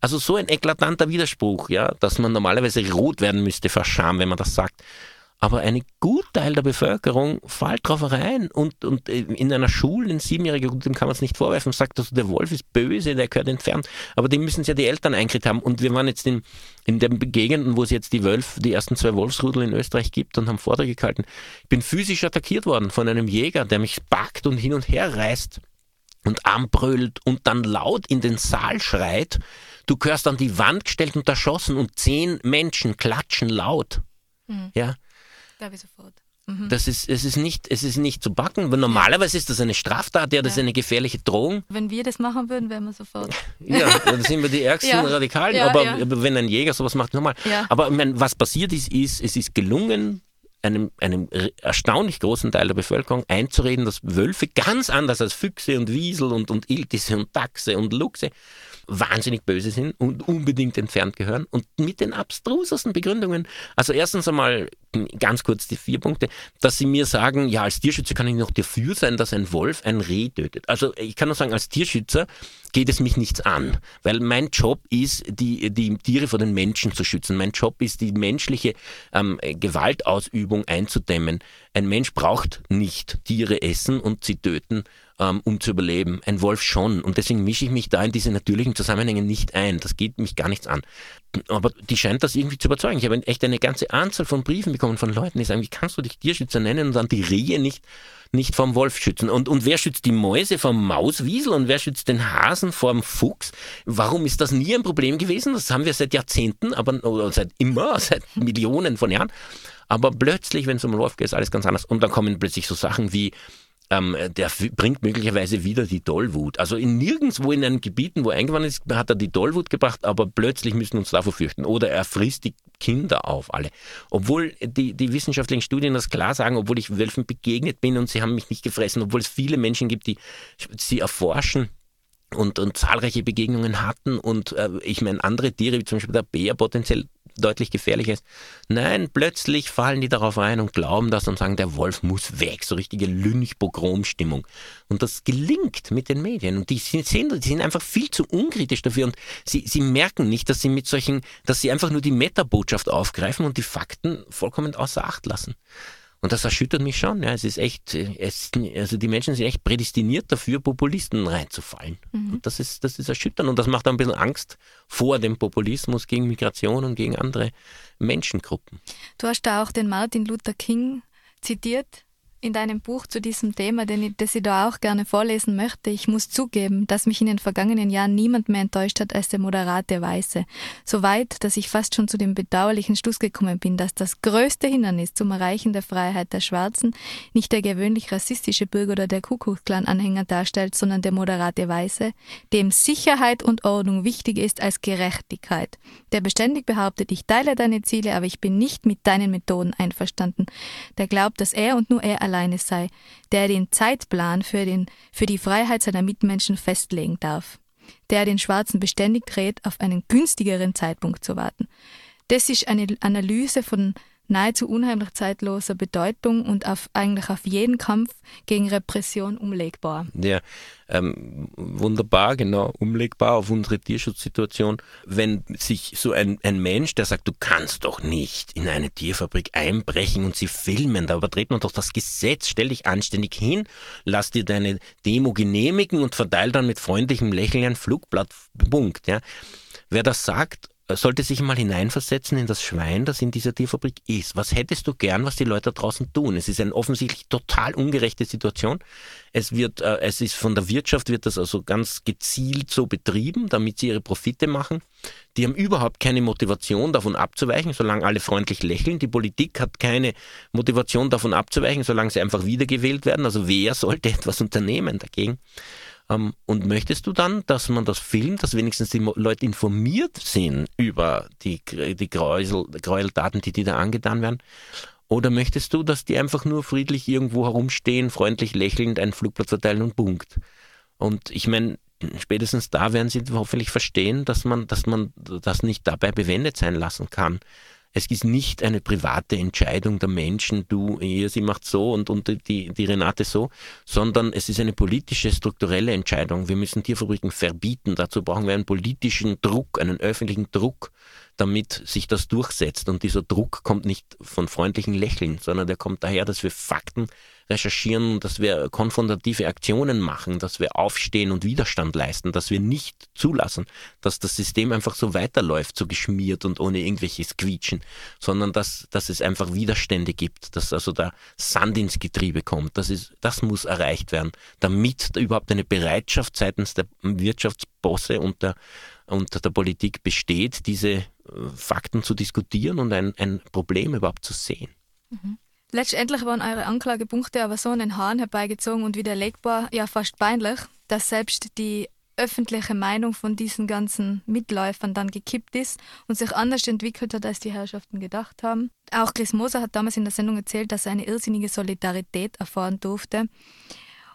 Also so ein eklatanter Widerspruch, ja, dass man normalerweise rot werden müsste vor Scham, wenn man das sagt. Aber ein Gutteil der Bevölkerung fällt drauf rein und, und in einer Schule, ein Siebenjähriger, dem kann man es nicht vorwerfen, sagt, also der Wolf ist böse, der gehört entfernt. Aber dem müssen ja die Eltern einkriegt haben. Und wir waren jetzt in, in den Gegenden, wo es jetzt die Wölf, die ersten zwei Wolfsrudel in Österreich gibt und haben Vorträge gehalten. Ich bin physisch attackiert worden von einem Jäger, der mich packt und hin und her reißt und anbrüllt und dann laut in den Saal schreit. Du gehörst an die Wand gestellt und erschossen und zehn Menschen klatschen laut. Mhm. Ja, Glaube ich sofort. Mhm. Das ist, es, ist nicht, es ist nicht zu backen, weil normalerweise ist das eine Straftat, ja, das ist eine gefährliche Drohung. Wenn wir das machen würden, wären wir sofort. Ja, dann sind wir die ärgsten ja. Radikalen, ja, aber, wenn ein Jäger sowas macht, nochmal. Aber ich meine, was passiert ist, ist, es ist gelungen, einem, einem erstaunlich großen Teil der Bevölkerung einzureden, dass Wölfe ganz anders als Füchse und Wiesel und, und Iltisse und Dachse und Luchse wahnsinnig böse sind und unbedingt entfernt gehören und mit den abstrusesten Begründungen. Also erstens einmal ganz kurz die vier Punkte, dass sie mir sagen, ja, als Tierschützer kann ich noch dafür sein, dass ein Wolf ein Reh tötet. Also ich kann nur sagen, als Tierschützer geht es mich nichts an, weil mein Job ist, die, die Tiere vor den Menschen zu schützen. Mein Job ist, die menschliche ähm, Gewaltausübung einzudämmen. Ein Mensch braucht nicht Tiere essen und sie töten ähm, um zu überleben. Ein Wolf schon. Und deswegen mische ich mich da in diese natürlichen Zusammenhänge nicht ein. Das geht mich gar nichts an. Aber die scheint das irgendwie zu überzeugen. Ich habe echt eine ganze Anzahl von Briefen bekommen von Leuten, die sagen, wie kannst du dich Tierschützer nennen und dann die Rehe nicht, nicht vom Wolf schützen? Und, und wer schützt die Mäuse vom Mauswiesel und wer schützt den Hasen vom Fuchs? Warum ist das nie ein Problem gewesen? Das haben wir seit Jahrzehnten, aber oder seit immer, seit Millionen von Jahren. Aber plötzlich, wenn es um Wolf geht, ist alles ganz anders. Und dann kommen plötzlich so Sachen wie, ähm, der bringt möglicherweise wieder die Tollwut. Also in nirgendwo in den Gebieten, wo er eingewandert ist, hat er die Tollwut gebracht, aber plötzlich müssen wir uns davor fürchten. Oder er frisst die Kinder auf, alle. Obwohl die, die wissenschaftlichen Studien das klar sagen, obwohl ich Wölfen begegnet bin und sie haben mich nicht gefressen, obwohl es viele Menschen gibt, die sie erforschen und, und zahlreiche Begegnungen hatten und äh, ich meine andere Tiere, wie zum Beispiel der Bär, potenziell deutlich gefährlicher ist. Nein, plötzlich fallen die darauf ein und glauben das und sagen, der Wolf muss weg. So richtige Lynch-Pogrom-Stimmung. Und das gelingt mit den Medien. Und die sind, die sind einfach viel zu unkritisch dafür. Und sie, sie merken nicht, dass sie mit solchen, dass sie einfach nur die Metabotschaft aufgreifen und die Fakten vollkommen außer Acht lassen. Und das erschüttert mich schon. Ja. Es ist echt, es, also die Menschen sind echt prädestiniert dafür, Populisten reinzufallen. Mhm. Und das ist, das ist erschütternd und das macht auch ein bisschen Angst vor dem Populismus gegen Migration und gegen andere Menschengruppen. Du hast da auch den Martin Luther King zitiert in deinem Buch zu diesem Thema, den ich, das ich da auch gerne vorlesen möchte. Ich muss zugeben, dass mich in den vergangenen Jahren niemand mehr enttäuscht hat als der moderate Weiße. So weit, dass ich fast schon zu dem bedauerlichen Schluss gekommen bin, dass das größte Hindernis zum Erreichen der Freiheit der Schwarzen nicht der gewöhnlich rassistische Bürger oder der Kuckucksklan-Anhänger darstellt, sondern der moderate Weiße, dem Sicherheit und Ordnung wichtig ist als Gerechtigkeit, der beständig behauptet, ich teile deine Ziele, aber ich bin nicht mit deinen Methoden einverstanden, der glaubt, dass er und nur er alleine sei, der den Zeitplan für, den, für die Freiheit seiner Mitmenschen festlegen darf, der den Schwarzen beständig rät, auf einen günstigeren Zeitpunkt zu warten. Das ist eine Analyse von nahezu unheimlich zeitloser Bedeutung und auf, eigentlich auf jeden Kampf gegen Repression umlegbar. Ja, ähm, wunderbar, genau, umlegbar auf unsere Tierschutzsituation. Wenn sich so ein, ein Mensch, der sagt, du kannst doch nicht in eine Tierfabrik einbrechen und sie filmen, da übertritt man doch das Gesetz, stell dich anständig hin, lass dir deine Demo genehmigen und verteil dann mit freundlichem Lächeln ein Flugblatt, Punkt, ja. Wer das sagt, sollte sich mal hineinversetzen in das Schwein, das in dieser Tierfabrik ist. Was hättest du gern, was die Leute da draußen tun? Es ist eine offensichtlich total ungerechte Situation. Es wird, äh, es ist von der Wirtschaft wird das also ganz gezielt so betrieben, damit sie ihre Profite machen. Die haben überhaupt keine Motivation davon abzuweichen, solange alle freundlich lächeln. Die Politik hat keine Motivation davon abzuweichen, solange sie einfach wiedergewählt werden. Also wer sollte etwas unternehmen dagegen? Ähm, und möchtest du dann, dass man das filmt, dass wenigstens die Leute informiert sind über die, die Gräusel, Gräueltaten, die dir da angetan werden? Oder möchtest du, dass die einfach nur friedlich irgendwo herumstehen, freundlich lächelnd einen Flugplatz verteilen und Punkt? Und ich meine, spätestens da werden sie hoffentlich verstehen, dass man, dass man das nicht dabei bewendet sein lassen kann. Es ist nicht eine private Entscheidung der Menschen, du, ihr, sie macht so und, und die, die Renate so, sondern es ist eine politische, strukturelle Entscheidung. Wir müssen Tierfabriken verbieten. Dazu brauchen wir einen politischen Druck, einen öffentlichen Druck, damit sich das durchsetzt. Und dieser Druck kommt nicht von freundlichen Lächeln, sondern der kommt daher, dass wir Fakten recherchieren, dass wir konfrontative Aktionen machen, dass wir aufstehen und Widerstand leisten, dass wir nicht zulassen, dass das System einfach so weiterläuft, so geschmiert und ohne irgendwelches Quietschen, sondern dass, dass es einfach Widerstände gibt, dass also da Sand ins Getriebe kommt. Das, ist, das muss erreicht werden, damit da überhaupt eine Bereitschaft seitens der Wirtschaftsbosse und der, und der Politik besteht, diese äh, Fakten zu diskutieren und ein, ein Problem überhaupt zu sehen. Mhm. Letztendlich waren eure Anklagepunkte aber so an den Haaren herbeigezogen und widerlegbar, ja fast peinlich, dass selbst die öffentliche Meinung von diesen ganzen Mitläufern dann gekippt ist und sich anders entwickelt hat, als die Herrschaften gedacht haben. Auch Chris Moser hat damals in der Sendung erzählt, dass er eine irrsinnige Solidarität erfahren durfte.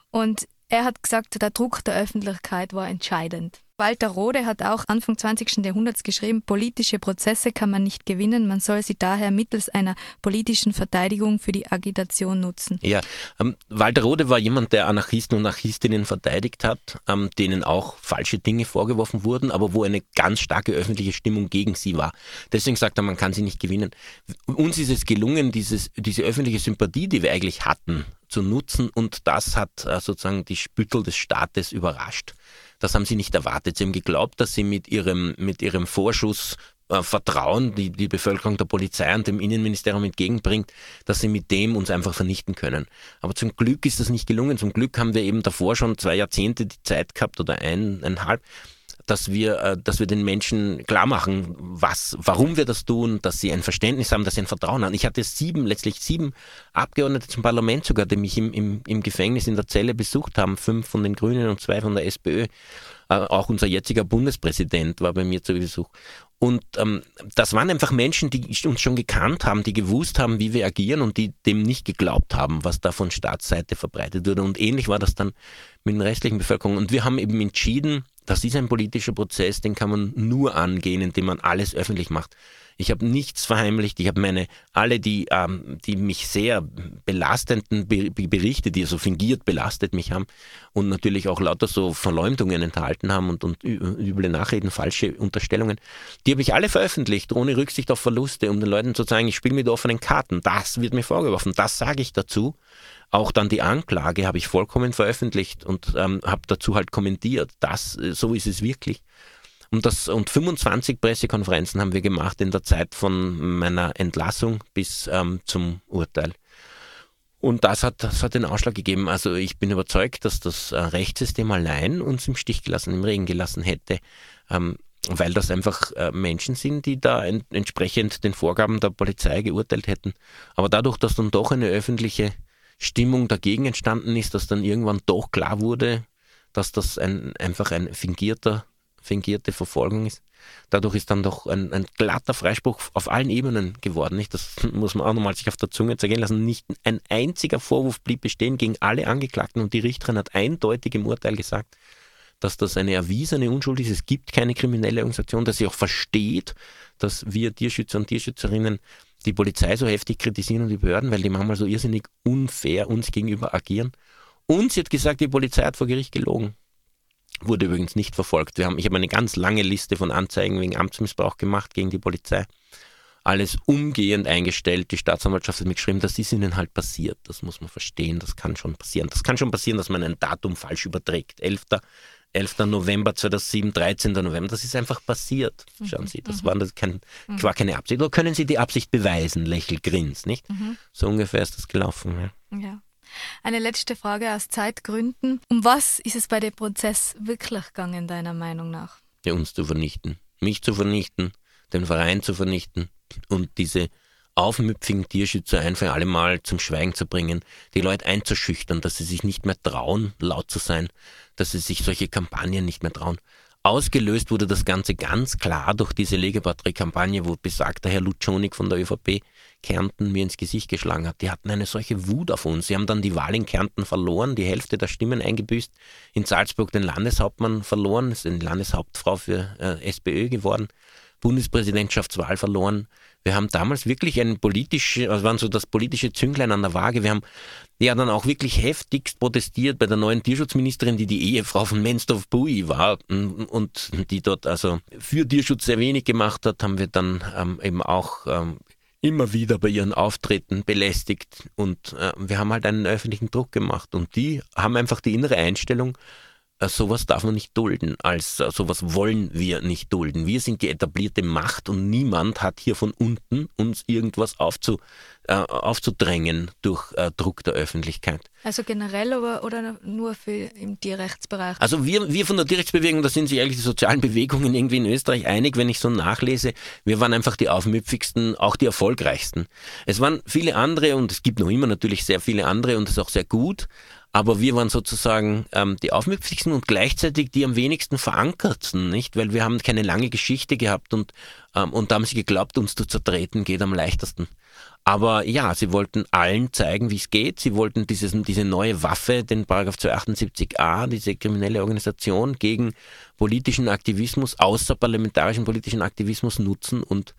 Und er hat gesagt, der Druck der Öffentlichkeit war entscheidend. Walter Rode hat auch Anfang 20. Jahrhunderts geschrieben, politische Prozesse kann man nicht gewinnen, man soll sie daher mittels einer politischen Verteidigung für die Agitation nutzen. Ja, ähm, Walter Rode war jemand, der Anarchisten und Anarchistinnen verteidigt hat, ähm, denen auch falsche Dinge vorgeworfen wurden, aber wo eine ganz starke öffentliche Stimmung gegen sie war. Deswegen sagt er, man kann sie nicht gewinnen. Uns ist es gelungen, dieses, diese öffentliche Sympathie, die wir eigentlich hatten, zu nutzen und das hat äh, sozusagen die Spüttel des Staates überrascht. Das haben sie nicht erwartet. Sie haben geglaubt, dass sie mit ihrem, mit ihrem Vorschuss äh, Vertrauen, die die Bevölkerung der Polizei und dem Innenministerium entgegenbringt, dass sie mit dem uns einfach vernichten können. Aber zum Glück ist das nicht gelungen. Zum Glück haben wir eben davor schon zwei Jahrzehnte die Zeit gehabt oder eineinhalb, dass wir, äh, dass wir den Menschen klar machen, was, warum wir das tun, dass sie ein Verständnis haben, dass sie ein Vertrauen haben. Ich hatte sieben, letztlich sieben Abgeordnete zum Parlament sogar, die mich im, im, im Gefängnis in der Zelle besucht haben, fünf von den Grünen und zwei von der SPÖ. Äh, auch unser jetziger Bundespräsident war bei mir zu Besuch. Und ähm, das waren einfach Menschen, die uns schon gekannt haben, die gewusst haben, wie wir agieren und die dem nicht geglaubt haben, was da von Staatsseite verbreitet wurde. Und ähnlich war das dann mit den restlichen Bevölkerung. Und wir haben eben entschieden, das ist ein politischer Prozess, den kann man nur angehen, indem man alles öffentlich macht. Ich habe nichts verheimlicht. Ich habe meine, alle die, ähm, die mich sehr belastenden Berichte, die so fingiert belastet mich haben und natürlich auch lauter so Verleumdungen enthalten haben und, und üble Nachreden, falsche Unterstellungen, die habe ich alle veröffentlicht, ohne Rücksicht auf Verluste, um den Leuten zu sagen, ich spiele mit offenen Karten. Das wird mir vorgeworfen. Das sage ich dazu. Auch dann die Anklage habe ich vollkommen veröffentlicht und ähm, habe dazu halt kommentiert. Das, äh, so ist es wirklich. Und, das, und 25 Pressekonferenzen haben wir gemacht in der Zeit von meiner Entlassung bis ähm, zum Urteil. Und das hat, das hat den Ausschlag gegeben. Also ich bin überzeugt, dass das äh, Rechtssystem allein uns im Stich gelassen, im Regen gelassen hätte, ähm, weil das einfach äh, Menschen sind, die da en entsprechend den Vorgaben der Polizei geurteilt hätten. Aber dadurch, dass dann doch eine öffentliche Stimmung dagegen entstanden ist, dass dann irgendwann doch klar wurde, dass das ein, einfach ein fingierter fingierte Verfolgung ist. Dadurch ist dann doch ein, ein, glatter Freispruch auf allen Ebenen geworden. Nicht? Das muss man auch nochmal sich auf der Zunge zergehen lassen. Nicht ein einziger Vorwurf blieb bestehen gegen alle Angeklagten und die Richterin hat eindeutig im Urteil gesagt, dass das eine erwiesene Unschuld ist. Es gibt keine kriminelle Organisation, dass sie auch versteht, dass wir Tierschützer und Tierschützerinnen die Polizei so heftig kritisieren und die Behörden, weil die manchmal so irrsinnig unfair uns gegenüber agieren. Und sie hat gesagt, die Polizei hat vor Gericht gelogen. Wurde übrigens nicht verfolgt. Wir haben, ich habe eine ganz lange Liste von Anzeigen wegen Amtsmissbrauch gemacht gegen die Polizei. Alles umgehend eingestellt. Die Staatsanwaltschaft hat mir geschrieben, das ist ihnen halt passiert. Das muss man verstehen. Das kann schon passieren. Das kann schon passieren, dass man ein Datum falsch überträgt. 11. 11. November 2007, 13. November, das ist einfach passiert. Schauen Sie, das, mhm. war, das kein, mhm. war keine Absicht. Oder können Sie die Absicht beweisen? Lächel, grins, nicht? Mhm. So ungefähr ist das gelaufen. Ja. ja. Eine letzte Frage aus Zeitgründen. Um was ist es bei dem Prozess wirklich gegangen, deiner Meinung nach? Ja, uns zu vernichten. Mich zu vernichten, den Verein zu vernichten und diese aufmüpfigen Tierschützer ein für alle Mal zum Schweigen zu bringen, die Leute einzuschüchtern, dass sie sich nicht mehr trauen, laut zu sein, dass sie sich solche Kampagnen nicht mehr trauen. Ausgelöst wurde das Ganze ganz klar durch diese Legebatterie-Kampagne, wo besagter Herr Lutschonik von der ÖVP Kärnten mir ins Gesicht geschlagen hat. Die hatten eine solche Wut auf uns. Sie haben dann die Wahl in Kärnten verloren, die Hälfte der Stimmen eingebüßt, in Salzburg den Landeshauptmann verloren, ist eine Landeshauptfrau für äh, SPÖ geworden, Bundespräsidentschaftswahl verloren. Wir haben damals wirklich ein politisches, also waren so das politische Zünglein an der Waage. Wir haben ja dann auch wirklich heftigst protestiert bei der neuen Tierschutzministerin, die die Ehefrau von Menstorf Bui war und die dort also für Tierschutz sehr wenig gemacht hat, haben wir dann ähm, eben auch ähm, immer wieder bei ihren Auftritten belästigt und äh, wir haben halt einen öffentlichen Druck gemacht und die haben einfach die innere Einstellung, äh, sowas darf man nicht dulden, als äh, sowas wollen wir nicht dulden. Wir sind die etablierte Macht und niemand hat hier von unten uns irgendwas aufzu, äh, aufzudrängen durch äh, Druck der Öffentlichkeit. Also generell aber, oder nur für im Tierrechtsbereich? Also wir, wir von der Tierrechtsbewegung, da sind sich eigentlich die sozialen Bewegungen irgendwie in Österreich einig, wenn ich so nachlese. Wir waren einfach die aufmüpfigsten, auch die erfolgreichsten. Es waren viele andere und es gibt noch immer natürlich sehr viele andere und das ist auch sehr gut. Aber wir waren sozusagen ähm, die aufmüpfigsten und gleichzeitig die am wenigsten verankerten, nicht? Weil wir haben keine lange Geschichte gehabt und Ähm, und da haben sie geglaubt, uns zu zertreten geht am leichtesten. Aber ja, sie wollten allen zeigen, wie es geht. Sie wollten dieses, diese neue Waffe, den Paragraph 278a, diese kriminelle Organisation gegen politischen Aktivismus, außerparlamentarischen politischen Aktivismus nutzen und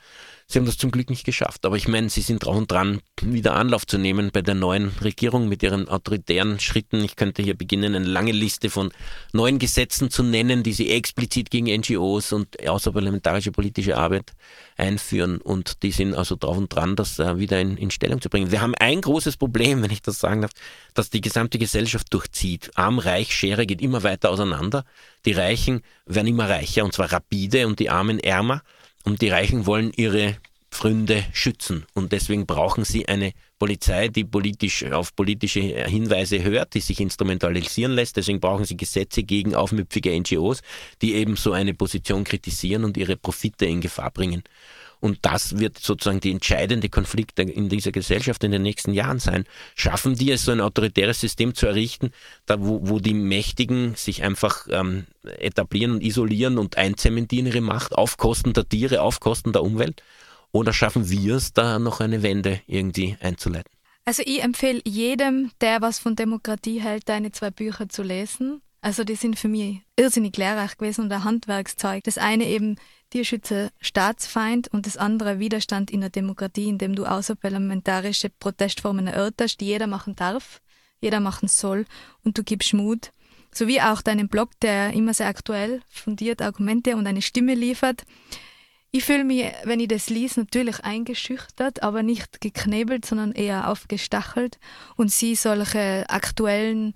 Sie haben das zum Glück nicht geschafft. Aber ich meine, Sie sind drauf und dran, wieder Anlauf zu nehmen bei der neuen Regierung mit ihren autoritären Schritten. Ich könnte hier beginnen, eine lange Liste von neuen Gesetzen zu nennen, die Sie explizit gegen NGOs und außerparlamentarische politische Arbeit einführen. Und die sind also drauf und dran, das äh, wieder in, in Stellung zu bringen. Wir haben ein großes Problem, wenn ich das sagen darf, dass die gesamte Gesellschaft durchzieht. Arm-Reich, Schere geht immer weiter auseinander. Die Reichen werden immer reicher und zwar rapide und die Armen ärmer. Und die Reichen wollen ihre Pfründe schützen. Und deswegen brauchen sie eine Polizei, die politisch auf politische Hinweise hört, die sich instrumentalisieren lässt. Deswegen brauchen sie Gesetze gegen aufmüpfige NGOs, die eben so eine Position kritisieren und ihre Profite in Gefahr bringen. Und das wird sozusagen die entscheidende Konflikte in dieser Gesellschaft in den nächsten Jahren sein. Schaffen die es, so ein autoritäres System zu errichten, da wo, wo die Mächtigen sich einfach ähm, etablieren und isolieren und einzementieren ihre Macht auf Kosten der Tiere, auf Kosten der Umwelt? Oder schaffen wir es, da noch eine Wende irgendwie einzuleiten? Also ich empfehle jedem, der was von Demokratie hält, deine zwei Bücher zu lesen. Also die sind für mich irrsinnig lehrreich gewesen und ein Handwerkszeug. Das eine eben Tierschützer Staatsfeind und das andere Widerstand in der Demokratie, indem du außerparlamentarische Protestformen erörterst, die jeder machen darf, jeder machen soll und du gibst Mut. Sowie auch deinen Blog, der immer sehr aktuell, fundiert Argumente und eine Stimme liefert. Ich fühle mich, wenn ich das lese, natürlich eingeschüchtert, aber nicht geknebelt, sondern eher aufgestachelt und sie solche aktuellen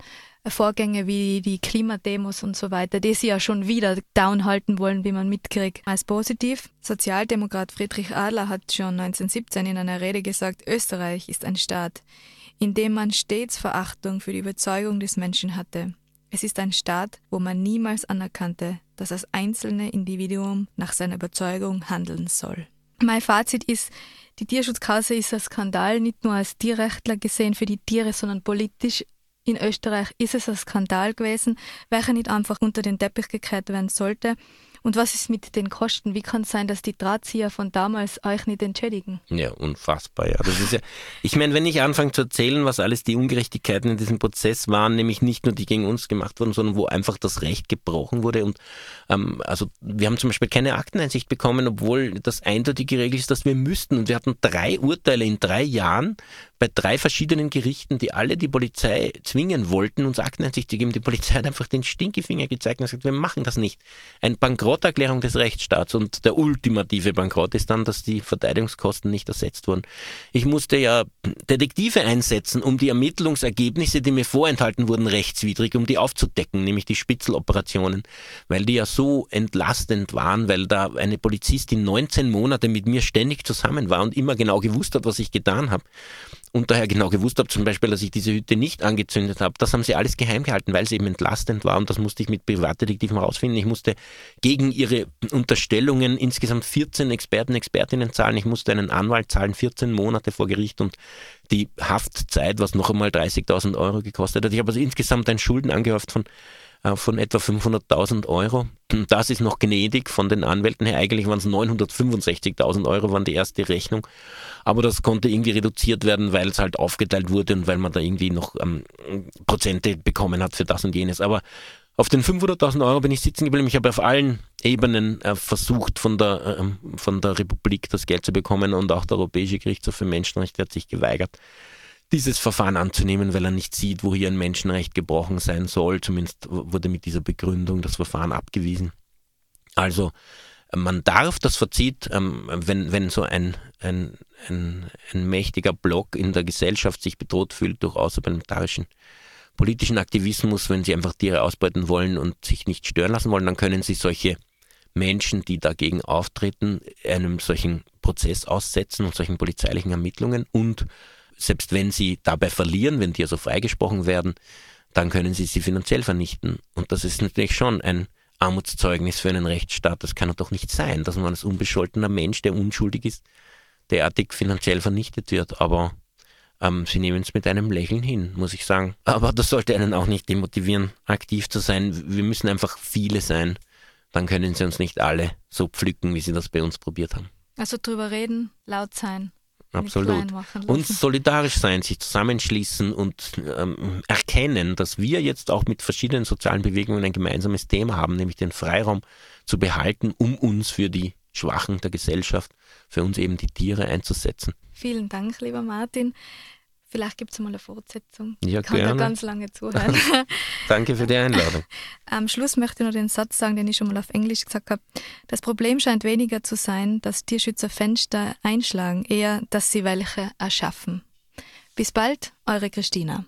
Vorgänge wie die Klimademos und so weiter, die sie ja schon wieder downhalten wollen, wie man mitkriegt, als positiv. Sozialdemokrat Friedrich Adler hat schon 1917 in einer Rede gesagt, Österreich ist ein Staat, in dem man stets Verachtung für die Überzeugung des Menschen hatte. Es ist ein Staat, wo man niemals anerkannte, dass das einzelne Individuum nach seiner Überzeugung handeln soll. Mein Fazit ist, die Tierschutzkause ist ein Skandal, nicht nur als Tierrechtler gesehen für die Tiere, sondern politisch in Österreich ist es ein Skandal gewesen, welcher nicht einfach unter den Teppich gekehrt werden sollte. Und was ist mit den Kosten? Wie kann es sein, dass die Drahtzieher von damals euch nicht entschädigen? Ja, unfassbar, ja. Das ist ja, ich meine, wenn ich anfange zu erzählen, was alles die Ungerechtigkeiten in diesem Prozess waren, nämlich nicht nur die gegen uns gemacht wurden, sondern wo einfach das Recht gebrochen wurde. Und ähm, also wir haben zum Beispiel keine Akteneinsicht bekommen, obwohl das eindeutig geregelt ist, dass wir müssten. Und wir hatten drei Urteile in drei Jahren bei drei verschiedenen Gerichten, die alle die Polizei zwingen wollten, uns Akteneinsicht zu geben. Die Polizei hat einfach den Stinkefinger gezeigt und gesagt, wir machen das nicht. Ein Bankrotterklärung des Rechtsstaats und der ultimative Bankrott ist dann, dass die Verteidigungskosten nicht ersetzt wurden. Ich musste ja Detektive einsetzen, um die Ermittlungsergebnisse, die mir vorenthalten wurden, rechtswidrig, um die aufzudecken, nämlich die Spitzeloperationen, weil die ja so entlastend waren, weil da eine Polizistin 19 Monate mit mir ständig zusammen war und immer genau gewusst hat, was ich getan habe und daher genau gewusst habe, zum Beispiel, dass ich diese Hütte nicht angezündet habe, das haben sie alles geheim gehalten, weil es eben entlastend war und das musste ich mit Privatdetektiven herausfinden. Ich musste gegen ihre Unterstellungen insgesamt 14 Experten, Expertinnen zahlen. Ich musste einen Anwalt zahlen, 14 Monate vor Gericht und die Haftzeit, was noch einmal 30.000 Euro gekostet hat. Ich habe also insgesamt einen Schulden angehäuft von von etwa 500.000 Euro. Das ist noch gnädig von den Anwälten her. Eigentlich waren es 965.000 Euro, waren die erste Rechnung. Aber das konnte irgendwie reduziert werden, weil es halt aufgeteilt wurde und weil man da irgendwie noch ähm, Prozente bekommen hat für das und jenes. Aber auf den 500.000 Euro bin ich sitzen geblieben. Ich habe auf allen Ebenen äh, versucht, von der, äh, von der Republik das Geld zu bekommen und auch der Europäische Gerichtshof für Menschenrechte hat sich geweigert dieses Verfahren anzunehmen, weil er nicht sieht, wo hier ein Menschenrecht gebrochen sein soll. Zumindest wurde mit dieser Begründung das Verfahren abgewiesen. Also man darf, das verzieht, ähm, wenn, wenn so ein, ein, ein, ein mächtiger Block in der Gesellschaft sich bedroht fühlt durch außerparlamentarischen politischen Aktivismus, wenn sie einfach Tiere ausbeuten wollen und sich nicht stören lassen wollen, dann können sie solche Menschen, die dagegen auftreten, einem solchen Prozess aussetzen und solchen polizeilichen Ermittlungen und selbst wenn sie dabei verlieren, wenn die also freigesprochen werden, dann können sie sie finanziell vernichten. Und das ist natürlich schon ein Armutszeugnis für einen Rechtsstaat. Das kann doch nicht sein, dass man als unbescholtener Mensch, der unschuldig ist, derartig finanziell vernichtet wird. Aber ähm, sie nehmen es mit einem Lächeln hin, muss ich sagen. Aber das sollte einen auch nicht demotivieren, aktiv zu sein. Wir müssen einfach viele sein, dann können sie uns nicht alle so pflücken, wie sie das bei uns probiert haben. Also drüber reden, laut sein. Absolut. Und solidarisch sein, sich zusammenschließen und ähm, erkennen, dass wir jetzt auch mit verschiedenen sozialen Bewegungen ein gemeinsames Thema haben, nämlich den Freiraum zu behalten, um uns für die Schwachen der Gesellschaft, für uns eben die Tiere einzusetzen. Vielen Dank, lieber Martin. Vielleicht gibt es mal eine Fortsetzung. Ja, ich kann gerne. da ganz lange zuhören. Danke für die Einladung. Am Schluss möchte ich noch den Satz sagen, den ich schon mal auf Englisch gesagt habe. Das Problem scheint weniger zu sein, dass Tierschützer Fenster einschlagen, eher, dass sie welche erschaffen. Bis bald, eure Christina.